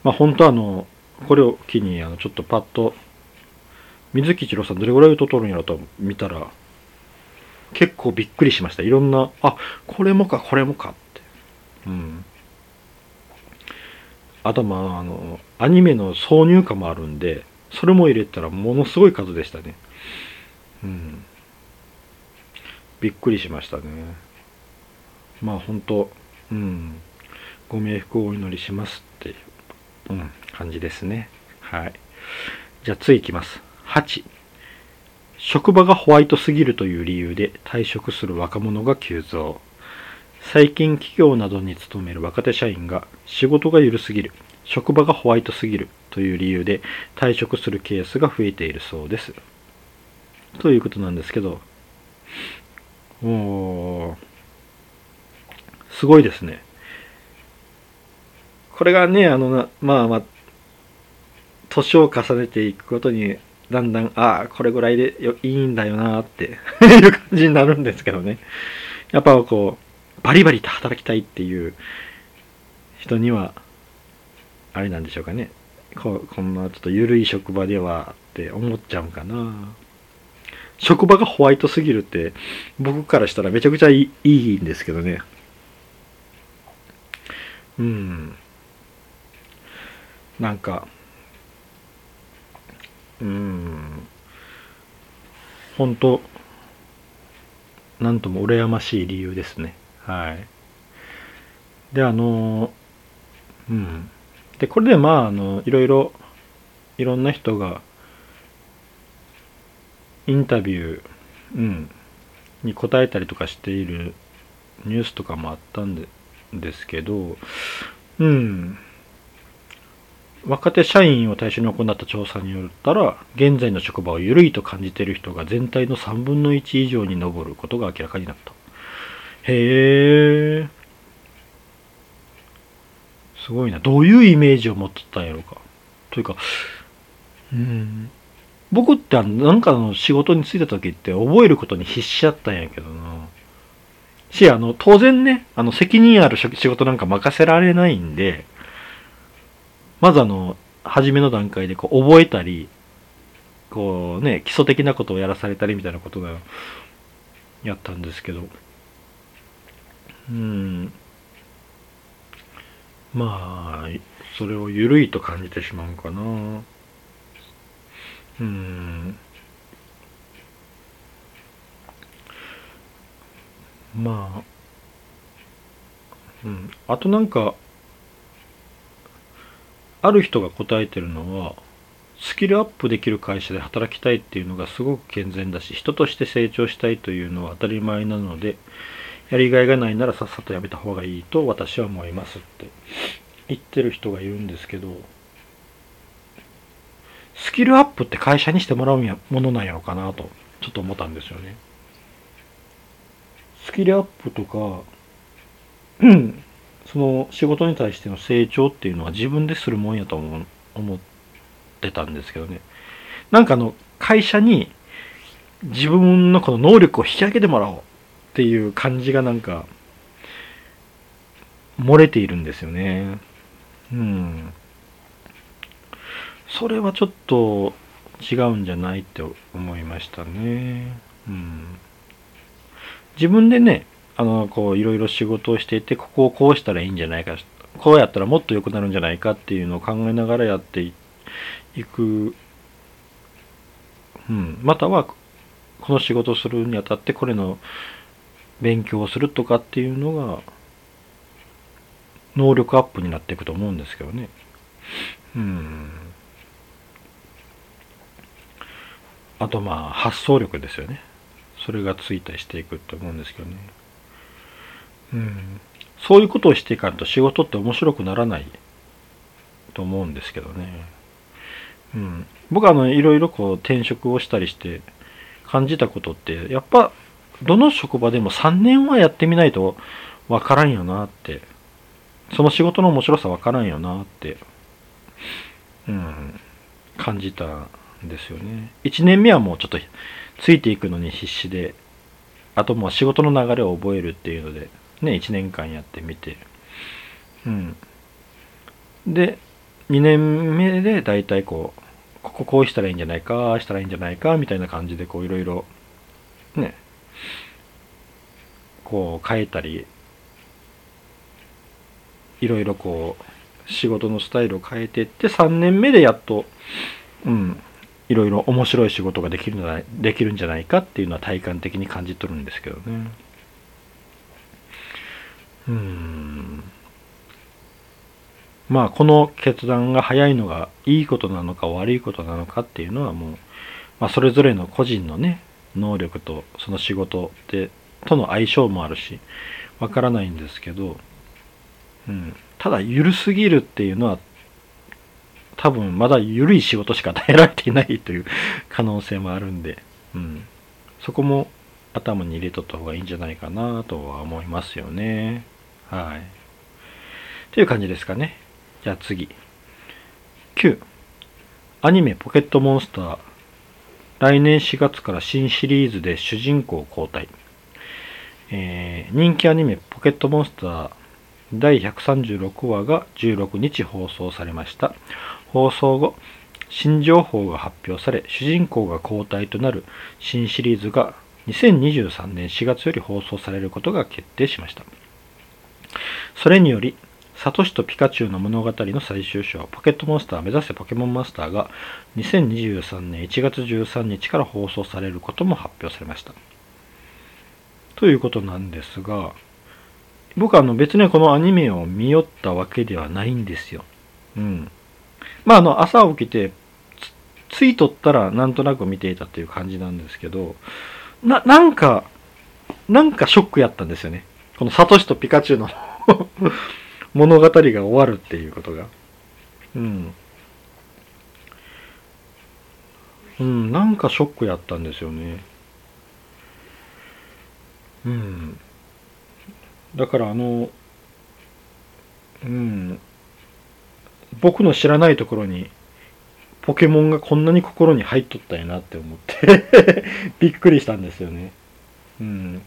まあ本当あの、これを機に、あの、ちょっとパッと、水木一郎さんどれぐらい歌とるんやろと見たら、結構びっくりしました。いろんな、あ、これもか、これもかって。うん。あとまあ、あの、アニメの挿入歌もあるんで、それも入れたらものすごい数でしたね。うん。びっくりしましたね。まあ本当、うん。ご冥福をお祈りしますっていう、うん、感じですね。はい。じゃあ次いきます。8。職場がホワイトすぎるという理由で退職する若者が急増。最近企業などに勤める若手社員が仕事が緩すぎる、職場がホワイトすぎるという理由で退職するケースが増えているそうです。ということなんですけど、おーすごいですね。これがね、あの、まあまあ、年を重ねていくことに、だんだん、ああ、これぐらいでよいいんだよなーって いう感じになるんですけどね。やっぱこう、バリバリと働きたいっていう人には、あれなんでしょうかね。ここんなちょっと緩い職場ではって思っちゃうかな。職場がホワイトすぎるって、僕からしたらめちゃくちゃいいいいんですけどね。うん。なんか、うん。本当なんとも羨ましい理由ですね。はい。で、あの、うん。で、これでまあ、あの、いろいろ、いろんな人が、インタビュー、うん、に答えたりとかしているニュースとかもあったんでですけど、うん。若手社員を対象に行った調査によったら、現在の職場を緩いと感じている人が全体の3分の1以上に上ることが明らかになった。へえ。すごいな。どういうイメージを持ってたんやろうか。というか、うん。僕ってあなんかの仕事に就いた時って覚えることに必死だったんやけどな。し、あの、当然ね、あの、責任ある仕事なんか任せられないんで、まずあの、初めの段階でこう覚えたり、こうね、基礎的なことをやらされたりみたいなことがやったんですけど、うん。まあ、それを緩いと感じてしまうかな。うん。まあ、うん。あとなんか、ある人が答えてるのは、スキルアップできる会社で働きたいっていうのがすごく健全だし、人として成長したいというのは当たり前なので、やりがいがないならさっさとやめた方がいいと私は思いますって言ってる人がいるんですけど、スキルアップって会社にしてもらうものなんやろかなと、ちょっと思ったんですよね。スキルアップとか、うん、その仕事に対しての成長っていうのは自分でするもんやと思思ってたんですけどね。なんかあの会社に自分のこの能力を引き上げてもらおうっていう感じがなんか漏れているんですよね。うん。それはちょっと違うんじゃないって思いましたね。うん。自分でねあのこういろいろ仕事をしていてここをこうしたらいいんじゃないかこうやったらもっと良くなるんじゃないかっていうのを考えながらやっていく、うん、またはこの仕事をするにあたってこれの勉強をするとかっていうのが能力アップになっていくと思うんですけどね。うん。あとまあ発想力ですよね。それがついたりしていくと思うんですけどね。うん、そういうことをしていかんと仕事って面白くならないと思うんですけどね。うん、僕はあのいろいろこう転職をしたりして感じたことってやっぱどの職場でも3年はやってみないとわからんよなって。その仕事の面白さわからんよなって、うん、感じたんですよね。1年目はもうちょっとついていくのに必死であともう仕事の流れを覚えるっていうのでね、1年間やってみて。うん。で、2年目で大体こう、こここうしたらいいんじゃないかああ、したらいいんじゃないか、みたいな感じでこういろいろ、ね、こう変えたり、いろいろこう、仕事のスタイルを変えていって、3年目でやっと、うん、いろいろ面白い仕事ができるんじゃないできるんじゃないかっていうのは体感的に感じ取るんですけどね。まあこの決断が早いのがいいことなのか悪いことなのかっていうのはもう、まあ、それぞれの個人のね能力とその仕事でとの相性もあるしわからないんですけど、うん、ただ緩すぎるっていうのは多分まだ緩い仕事しか与えられていないという可能性もあるんで、うん、そこも頭に入れとった方がいいんじゃないかなとは思いますよね。はい。という感じですかね。じゃあ次。9. アニメポケットモンスター。来年4月から新シリーズで主人公交代。えー、人気アニメポケットモンスター第136話が16日放送されました。放送後、新情報が発表され、主人公が交代となる新シリーズが2023年4月より放送されることが決定しました。それにより、サトシとピカチュウの物語の最終章、ポケットモンスター目指せポケモンマスターが2023年1月13日から放送されることも発表されました。ということなんですが、僕はあの別にこのアニメを見よったわけではないんですよ。うん。まああの朝起きてついとったらなんとなく見ていたっていう感じなんですけど、な、なんか、なんかショックやったんですよね。このサトシとピカチュウの 物語が終わるっていうことが。うん。うん、なんかショックやったんですよね。うん。だからあの、うん。僕の知らないところに、ポケモンがこんなに心に入っとったんやなって思って びっくりしたんですよね。うん。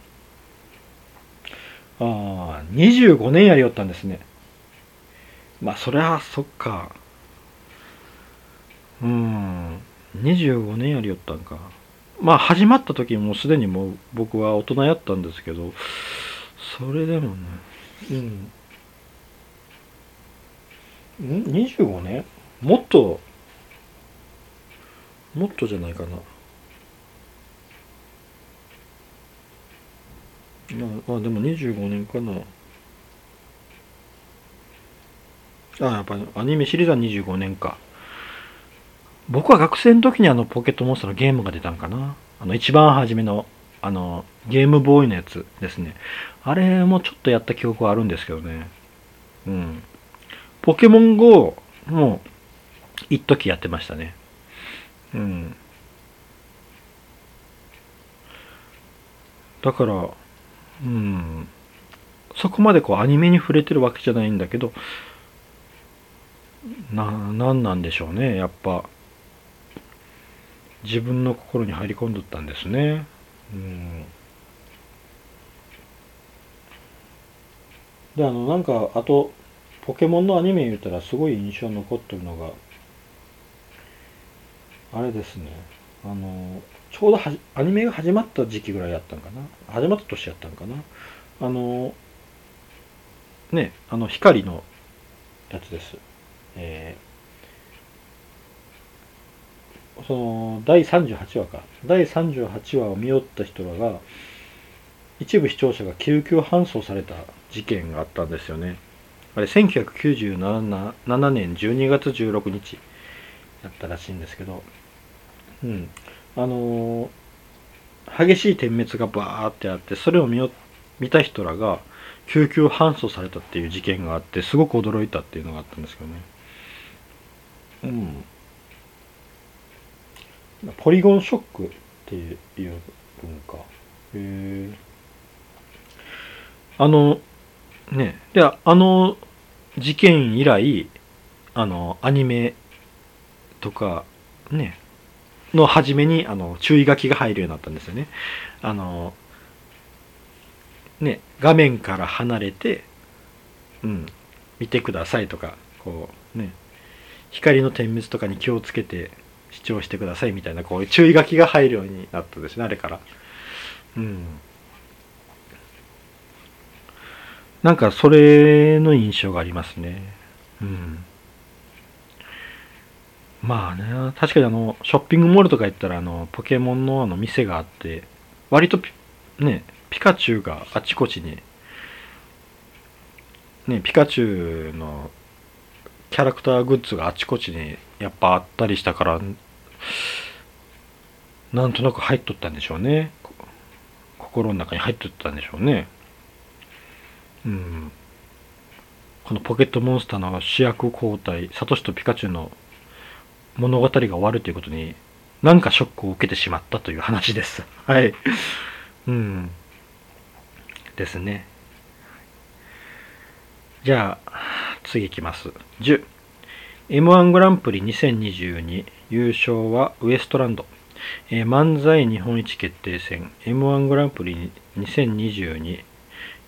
ああ、25年やりよったんですね。まあ、そりゃ、そっか。うん。25年やりよったんか。まあ、始まった時もすでにもう僕は大人やったんですけど、それでもね、うん。ん ?25 年？もっと、もっとじゃないかな。まあ、でも25年かな。あ、やっぱアニメシリーズは25年か。僕は学生の時にあのポケットモンスターのゲームが出たんかな。あの一番初めのあのゲームボーイのやつですね。あれもちょっとやった記憶はあるんですけどね。うん。ポケモン GO も一時やってましたね。うん。だから、うん。そこまでこうアニメに触れてるわけじゃないんだけどな何なんでしょうね。やっぱ自分の心に入り込んどったんですね。うん。であのなんかあとポケモンのアニメ言うたらすごい印象に残ってるのがあれですね。あのちょうどアニメが始まった時期ぐらいやったんかな。始まった年やったんかな。あのねあの光のやつです。えー、その第38話か。第38話を見よった人らが一部視聴者が救急搬送された事件があったんですよね。あれ1997年12月16日やったらしいんですけど。うん。あの、激しい点滅がバーってあってそれを見よ見た人らが救急搬送されたっていう事件があってすごく驚いたっていうのがあったんですけどね。うん。ポリゴンショックっていう文化。へえあのねであの事件以来あのアニメとかねの初めにあの注意書きが入るようになったんですよね。あのね画面から離れてうん見てくださいとかこうね光の点滅とかに気をつけて視聴してくださいみたいなこういう注意書きが入るようになったですねあれから。うん。なんかそれの印象がありますね。うん。まあね確かにあのショッピングモールとか行ったらあのポケモンのあの店があって割とねピカチュウがあちこちにねピカチュウのキャラクターグッズがあちこちにやっぱあったりしたからなんとなく入っとったんでしょうね。心の中に入っとったんでしょうね。うん。このポケットモンスターの主役交代サトシとピカチュウの物語が終わるということに何かショックを受けてしまったという話です はいうんですねじゃあ次いきます。10。M1 グランプリ2022優勝はウエストランド。えー、漫才日本一決定戦 M1 グランプリ2022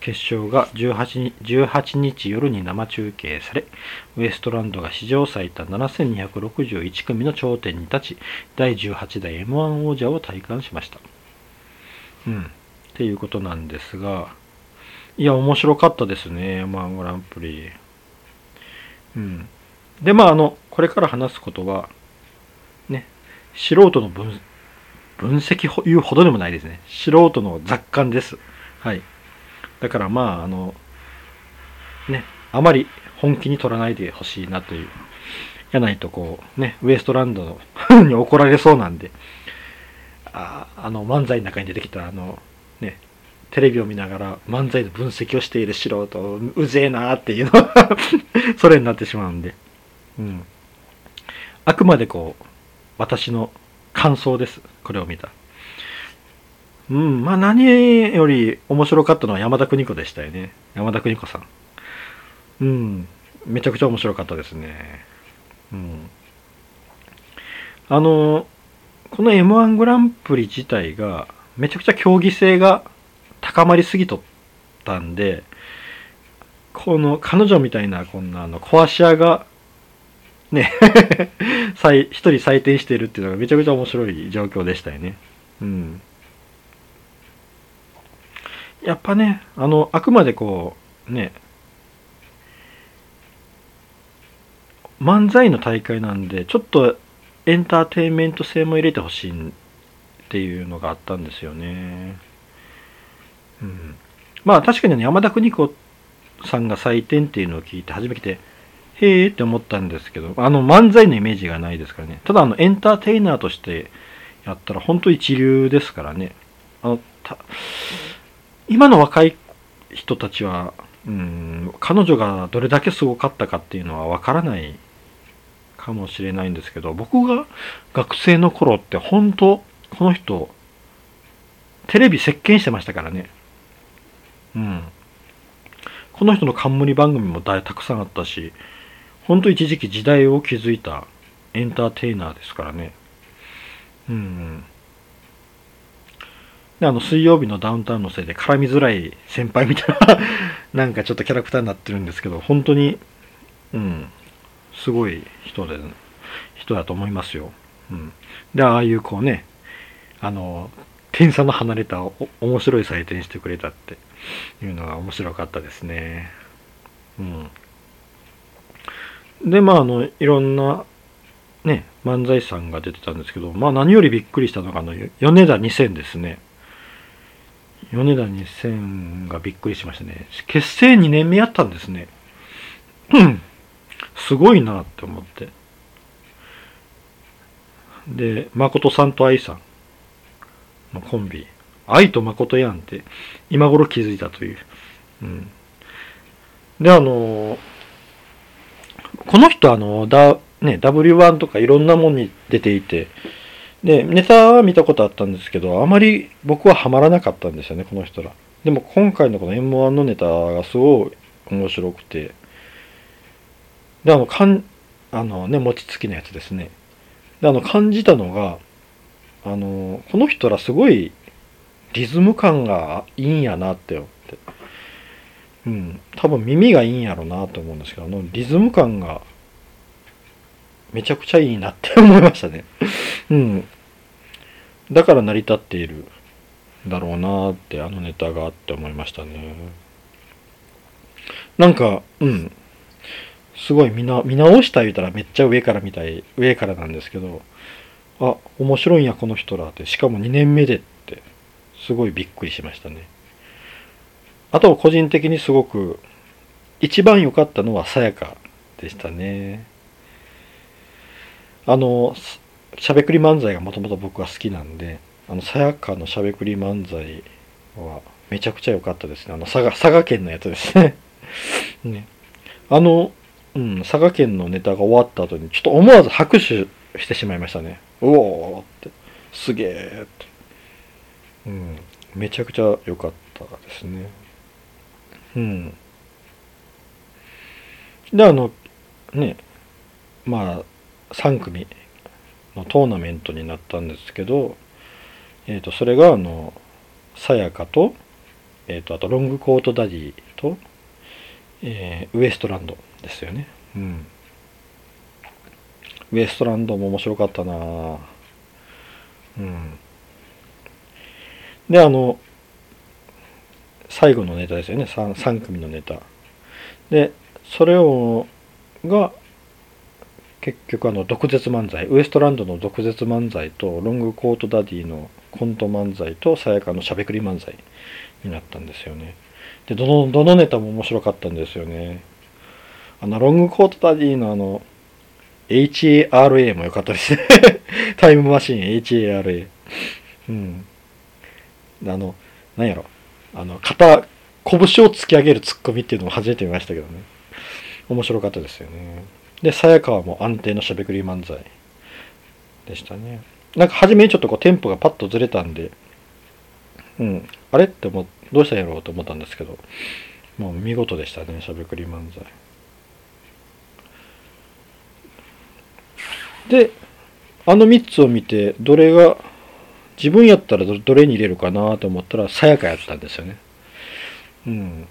決勝が 18, 18日夜に生中継され、ウエストランドが史上最多7261組の頂点に立ち、第18代 M1 王者を体感しました。うん。っていうことなんですが、いや、面白かったですね、M1 グランプリ。うん。で、まあ、あの、これから話すことは、ね、素人の分分析いうほどでもないですね。素人の雑感です。はい。だからまあ、あの、ね、あまり本気に取らないでほしいなという。やないとこう、ね、ウエストランドに怒られそうなんで、ああの、漫才の中に出てきたあの、ね、テレビを見ながら漫才の分析をしている素人、うぜえなーっていうのは それになってしまうんで。うん。あくまでこう、私の感想です。これを見た。うん、まあ何より面白かったのは山田邦子でしたよね。山田邦子さん。うん、めちゃくちゃ面白かったですね。うん。あの、この M1 グランプリ自体が、めちゃくちゃ競技性が高まりすぎとったんで、この彼女みたいなこんなあの壊し屋がね 一人採点しているっていうのがめちゃくちゃ面白い状況でしたよね。うん。やっぱね、あの、あくまでこう、ね、漫才の大会なんで、ちょっとエンターテインメント性も入れてほしいっていうのがあったんですよね。うん、まあ確かに、ね、山田邦子さんが採点っていうのを聞いて初めてへえって思ったんですけどあの漫才のイメージがないですからね。ただあのエンターテイナーとしてやったら本当一流ですからね。あのた今の若い人たちはうん。彼女がどれだけすごかったかっていうのはわからないかもしれないんですけど僕が学生の頃って本当この人テレビ席巻してましたからね。うん。この人の冠番組も大たくさんあったしほんと一時期時代を築いたエンターテイナーですからね。うんであの水曜日のダウンタウンのせいで絡みづらい先輩みたいな なんかちょっとキャラクターになってるんですけど本当にうんすごい人で人だと思いますよ、うん、でああいうこうねあの点差の離れた面白い採点してくれたっていうのが面白かったですね。うん。でまああのいろんなね漫才師さんが出てたんですけどまあ何よりびっくりしたのがあの米田2000ですね。米田2000がびっくりしましたね。結成2年目やったんですね。すごいなって思って。で、誠さんと愛さんのコンビ。愛と誠やんって今頃気づいたという。うん。で、あの、この人あの、だ、ね、W1 とかいろんなもんに出ていて、で、ネタは見たことあったんですけど、あまり僕はハマらなかったんですよね、この人ら。でも今回のこの M1 のネタがすごい面白くて、で、あの、かん、あのね、餅つきのやつですね。で、あの、感じたのが、あの、この人らすごいリズム感がいいんやなって思って。うん、多分耳がいいんやろうなと思うんですけど、あの、リズム感がめちゃくちゃいいなって思いましたね。うん。だから成り立っているだろうなってあのネタがあって思いましたね。なんかうん。すごい見な見直した言うたらめっちゃ上から見たい上からなんですけどあ面白いんやこの人らって。しかも2年目でってすごいびっくりしましたね。あと個人的にすごく一番良かったのはさやかでしたね。あのしゃべくり漫才がもともと僕は好きなんで、あの、さやかのしゃべくり漫才はめちゃくちゃ良かったですね。あの、佐賀、佐賀県のやつですね。ね。あの、うん、佐賀県のネタが終わった後に、ちょっと思わず拍手してしまいましたね。うおーって、すげーって。うん、めちゃくちゃ良かったですね。うん。で、あの、ね、まあ、3組のトーナメントになったんですけど、えー、とそれがあのさやかと,、えー、とあとロングコートダディと、えー、ウエストランドですよね。うん、ウエストランドも面白かったなうん。で、あの、最後のネタですよね。3, 3組のネタ。で、それを、が、結局あの毒舌漫才ウエストランドの毒舌漫才とロングコートダディのコント漫才とさやかのしゃべくり漫才になったんですよね。でどのどのネタも面白かったんですよね。あのロングコートダディのあの HARA も良かったです。ね タイムマシン HARA うん。あの何やろ。あの肩拳を突き上げるツッコミっていうのも初めて見ましたけどね。面白かったですよね。で、さやかはもう安定のしゃべくり漫才でしたね。なんか初めにちょっとこうテンポがパッとずれたんで、うん、あれってもうどうしたんやろうと思ったんですけど、もう見事でしたね、しゃべくり漫才。で、あの3つを見て、どれが、自分やったらどれに入れるかなと思ったら、さやかやったんですよね。うん。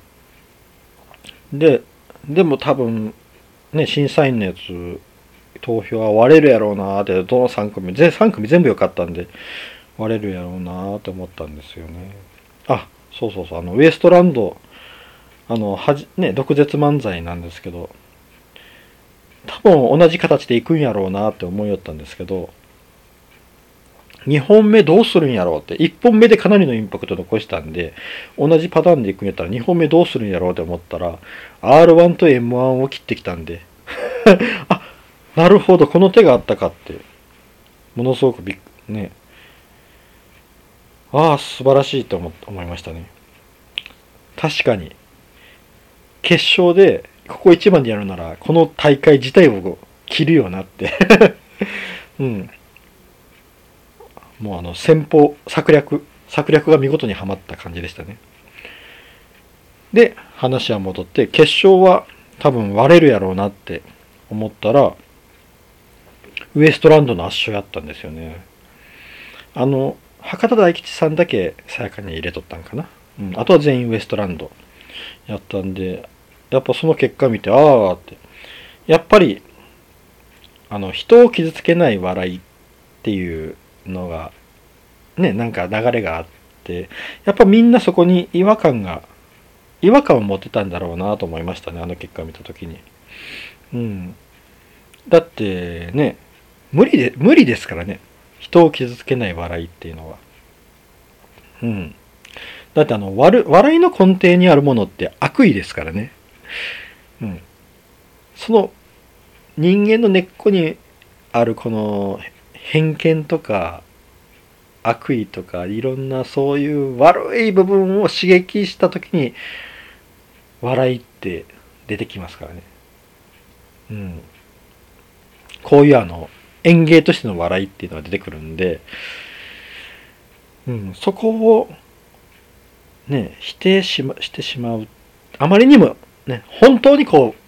で、でも多分、ね、審査員のやつ、投票は割れるやろうなーって、どの3組、全3組全部良かったんで、割れるやろうなーって思ったんですよね。あ、そうそうそう、あの、ウエストランド、あの、はじ、ね、毒舌漫才なんですけど、多分同じ形でいくんやろうなって思いよったんですけど、2本目どうするんやろうって、1本目でかなりのインパクト残したんで、同じパターンでいくんやったら2本目どうするんやろうって思ったら、R1 と M1 を切ってきたんで、あ、なるほど、この手があったかって、ものすごくびっくね、ああ、素晴らしいと思思いましたね。確かに、決勝で、ここ一番でやるなら、この大会自体を切るよなって。うん。もうあの戦法策略策略が見事にはまった感じでしたね。で話は戻って決勝は多分割れるやろうなって思ったらウエストランドの圧勝やったんですよね。あの博多大吉さんだけさやかに入れとったんかな、うん、あとは全員ウエストランドやったんでやっぱその結果見てああって。やっぱりあの人を傷つけない笑いっていうのがねなんか流れがあってやっぱみんなそこに違和感が違和感を持ってたんだろうなと思いましたねあの結果を見た時に。うん。だってね無理で無理ですからね人を傷つけない笑いっていうのは。うん。だってあの笑いの根底にあるものって悪意ですからね。うん。その人間の根っこにあるこの偏見とか悪意とかいろんなそういう悪い部分を刺激した時に笑いって出てきますからね。うん。こういうあの演芸としての笑いっていうのが出てくるんで、うん、そこをね、否定し,、ま、してしまう。あまりにもね、本当にこう、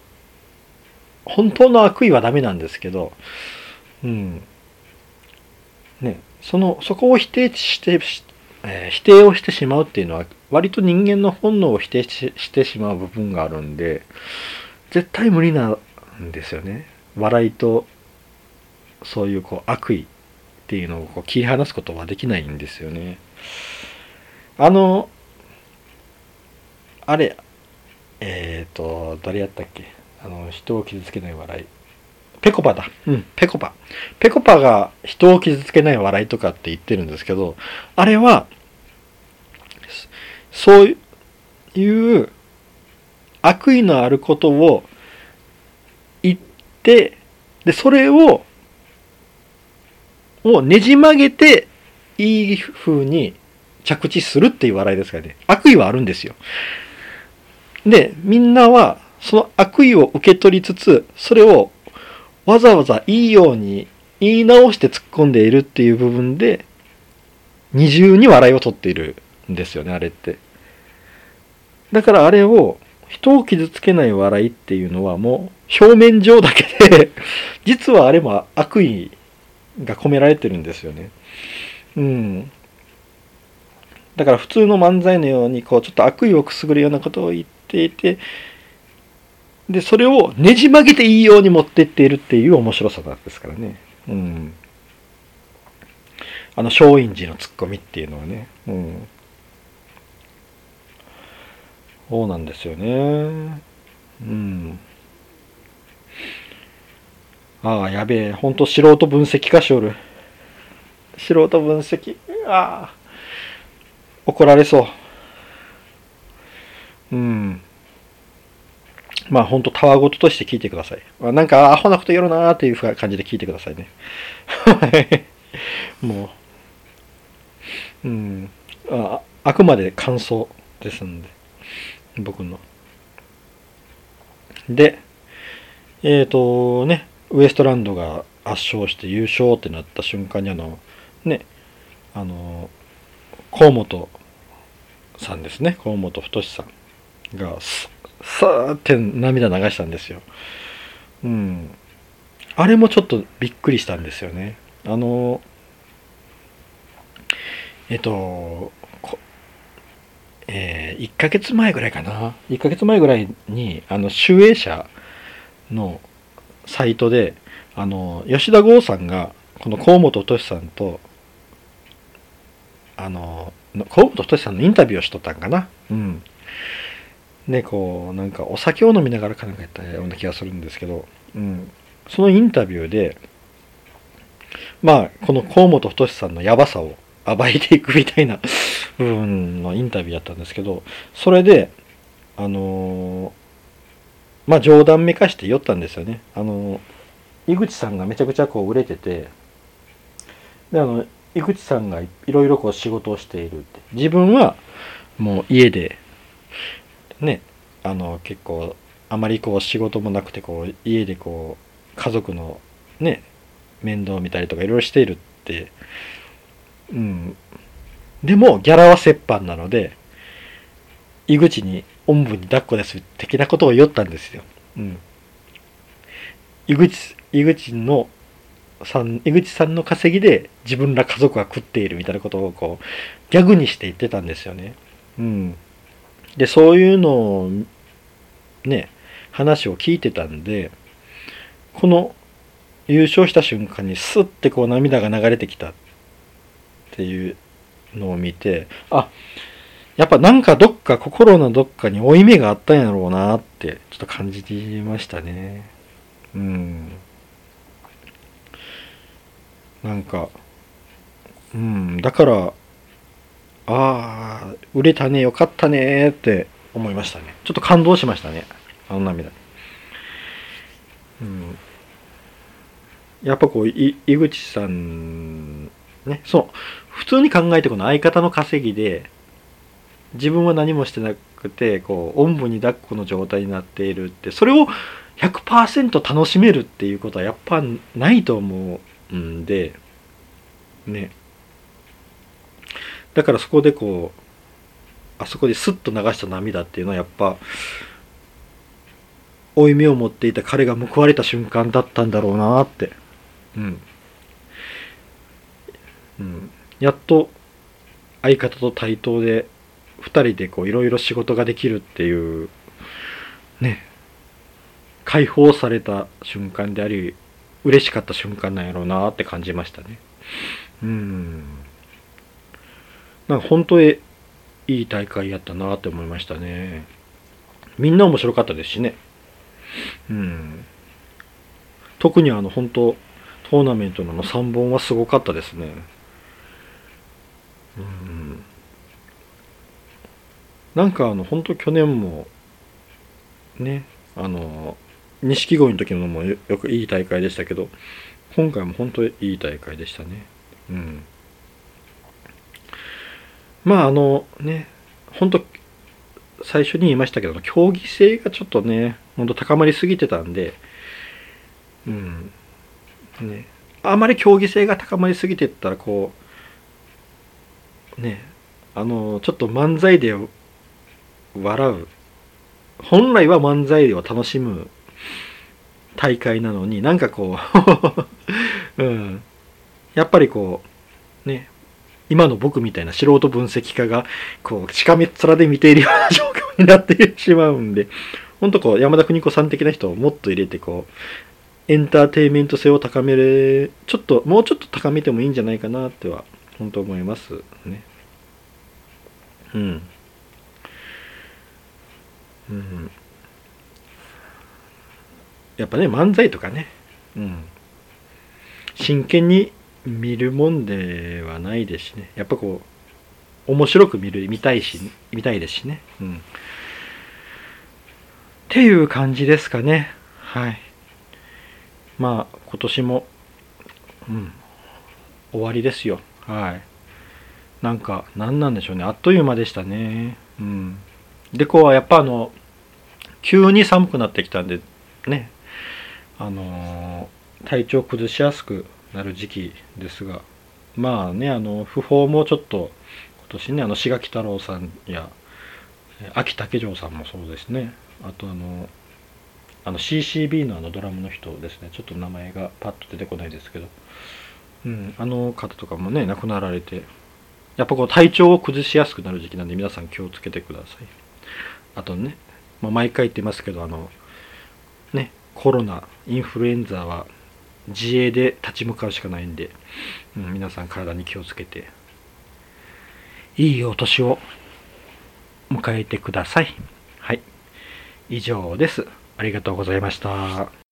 本当の悪意はダメなんですけど、うん。ね、その、そこを否定して、えー、否定をしてしまうっていうのは、割と人間の本能を否定してしまう部分があるんで、絶対無理なんですよね。笑いと、そういうこう悪意っていうのをこう切り離すことはできないんですよね。あの、あれ、えっ、ー、と、誰やったっけ？あの、人を傷つけない笑い。ペコパだ。うん、ペコパ。ペコパが人を傷つけない笑いとかって言ってるんですけど、あれは、そういう悪意のあることを言って、で、それを、をねじ曲げて、いい風に着地するっていう笑いですからね。悪意はあるんですよ。で、みんなは、その悪意を受け取りつつ、それをわざわざいいように言い直して突っ込んでいるっていう部分で、二重に笑いを取っているんですよね、あれって。だからあれを、人を傷つけない笑いっていうのはもう表面上だけで 実はあれも悪意が込められてるんですよね。うん。だから普通の漫才のようにこうちょっと悪意をくすぐるようなことを言っていてで、それをねじ曲げていいように持ってっているっていう面白さなんですからね。うん。あの、松陰寺のツッコミっていうのはね。うん。そうなんですよね。うん。ああ、やべえ。ほんと素人分析家しおる。素人分析？ああ。怒られそう。うん。まあ本当たわごととして聞いてください。まあ、なんかアホなこと言うなーっていう感じで聞いてくださいね。もう、うん、ああくまで感想ですんで、僕の。で、えっ、ー、とね、ウエストランドが圧勝して優勝ってなった瞬間にあの、ね、あの、河本さんですね、河本太さんが、さーって涙流したんですよ。うん。あれもちょっとびっくりしたんですよね。あの、えっと、えー、1ヶ月前ぐらいかな。1ヶ月前ぐらいに、あの、集英社のサイトで、あの、吉田剛さんが、この河本俊さんと、あの、河本俊さんのインタビューをしとったんかな。うん。ね、こう、なんかお酒を飲みながらかなんかやったような気がするんですけど、うん、そのインタビューで、まあ、この河本太さんのやばさを暴いていくみたいな 部分のインタビューやったんですけど、それで、あのー、まあ冗談めかして酔ったんですよね。あのー、井口さんがめちゃくちゃこう売れてて、で、あの、井口さんがいろいろこう仕事をしているって。自分はもう家でねあの結構あまりこう仕事もなくてこう家でこう家族のね面倒を見たりとかいろいろしているってうんでもギャラは折半なので井口におんぶに抱っこです的なことを言ったんですよ。うん。井口、井口のさん、井口さんの稼ぎで自分ら家族は食っているみたいなことをこう、ギャグにして言ってたんですよね。うん。で、そういうのを、ね、話を聞いてたんで、この優勝した瞬間にスッてこう涙が流れてきたっていうのを見て、あ、やっぱなんかどっか心のどっかに負い目があったんやろうなってちょっと感じましたね。うん。なんか、うん、だから、ああ、売れたね、よかったねって思いましたね。ちょっと感動しましたね。あの涙。うん。やっぱこう、井口さん、ね、そう、普通に考えてこの相方の稼ぎで、自分は何もしてなくて、こう、おんぶに抱っこの状態になっているって、それを100%楽しめるっていうことはやっぱないと思うんで、ね。だからそこでこう、あそこでスッと流した涙っていうのはやっぱ、負い目を持っていた彼が報われた瞬間だったんだろうなってうん。うん。やっと相方と対等で2人でこういろいろ仕事ができるっていうね解放された瞬間であり嬉しかった瞬間なんやろうなって感じましたねうんなんか本当にいい大会やったなって思いましたねみんな面白かったですしねうん特にあの本当トーナメントの3本はすごかったですね。うん。なんかあの、本当去年も、ね、あの、錦鯉の時のもよくいい大会でしたけど、今回も本当にいい大会でしたね。うん。まああのね、本当最初に言いましたけど、競技性がちょっとね、ほんと高まりすぎてたんで、うん、ね、あまり競技性が高まりすぎてったらこうねあのちょっと漫才で笑う。本来は漫才を楽しむ大会なのになんかこう うん。やっぱりこうね今の僕みたいな素人分析家がこうしかめっ面で見ているような状況になってしまうんでほんとこう山田邦子さん的な人をもっと入れてこうエンターテインメント性を高める、ちょっと、もうちょっと高めてもいいんじゃないかなっては、本当思いますね。うん。うん。やっぱね、漫才とかね、うん。真剣に見るもんではないですしね。やっぱこう、面白く見る、見たいし、見たいですしね。うん。っていう感じですかね。はい。まあ今年もうん終わりですよはいなんか何なんでしょうねあっという間でしたねうんでこうやっぱあの急に寒くなってきたんでねあの体調崩しやすくなる時期ですが。まあねあの訃報もちょっと今年ねあの志垣太郎さんや秋竹城さんもそうですね。あとあのあの CCB のあのドラムの人ですね。ちょっと名前がパッと出てこないですけど、うん、あの方とかもね亡くなられてやっぱこう体調を崩しやすくなる時期なんで皆さん気をつけてください。あとね、まあ、毎回言ってますけどあのねコロナインフルエンザは自衛で立ち向かうしかないんで、うん、皆さん体に気をつけていいお年を迎えてください。はい。以上です。ありがとうございました。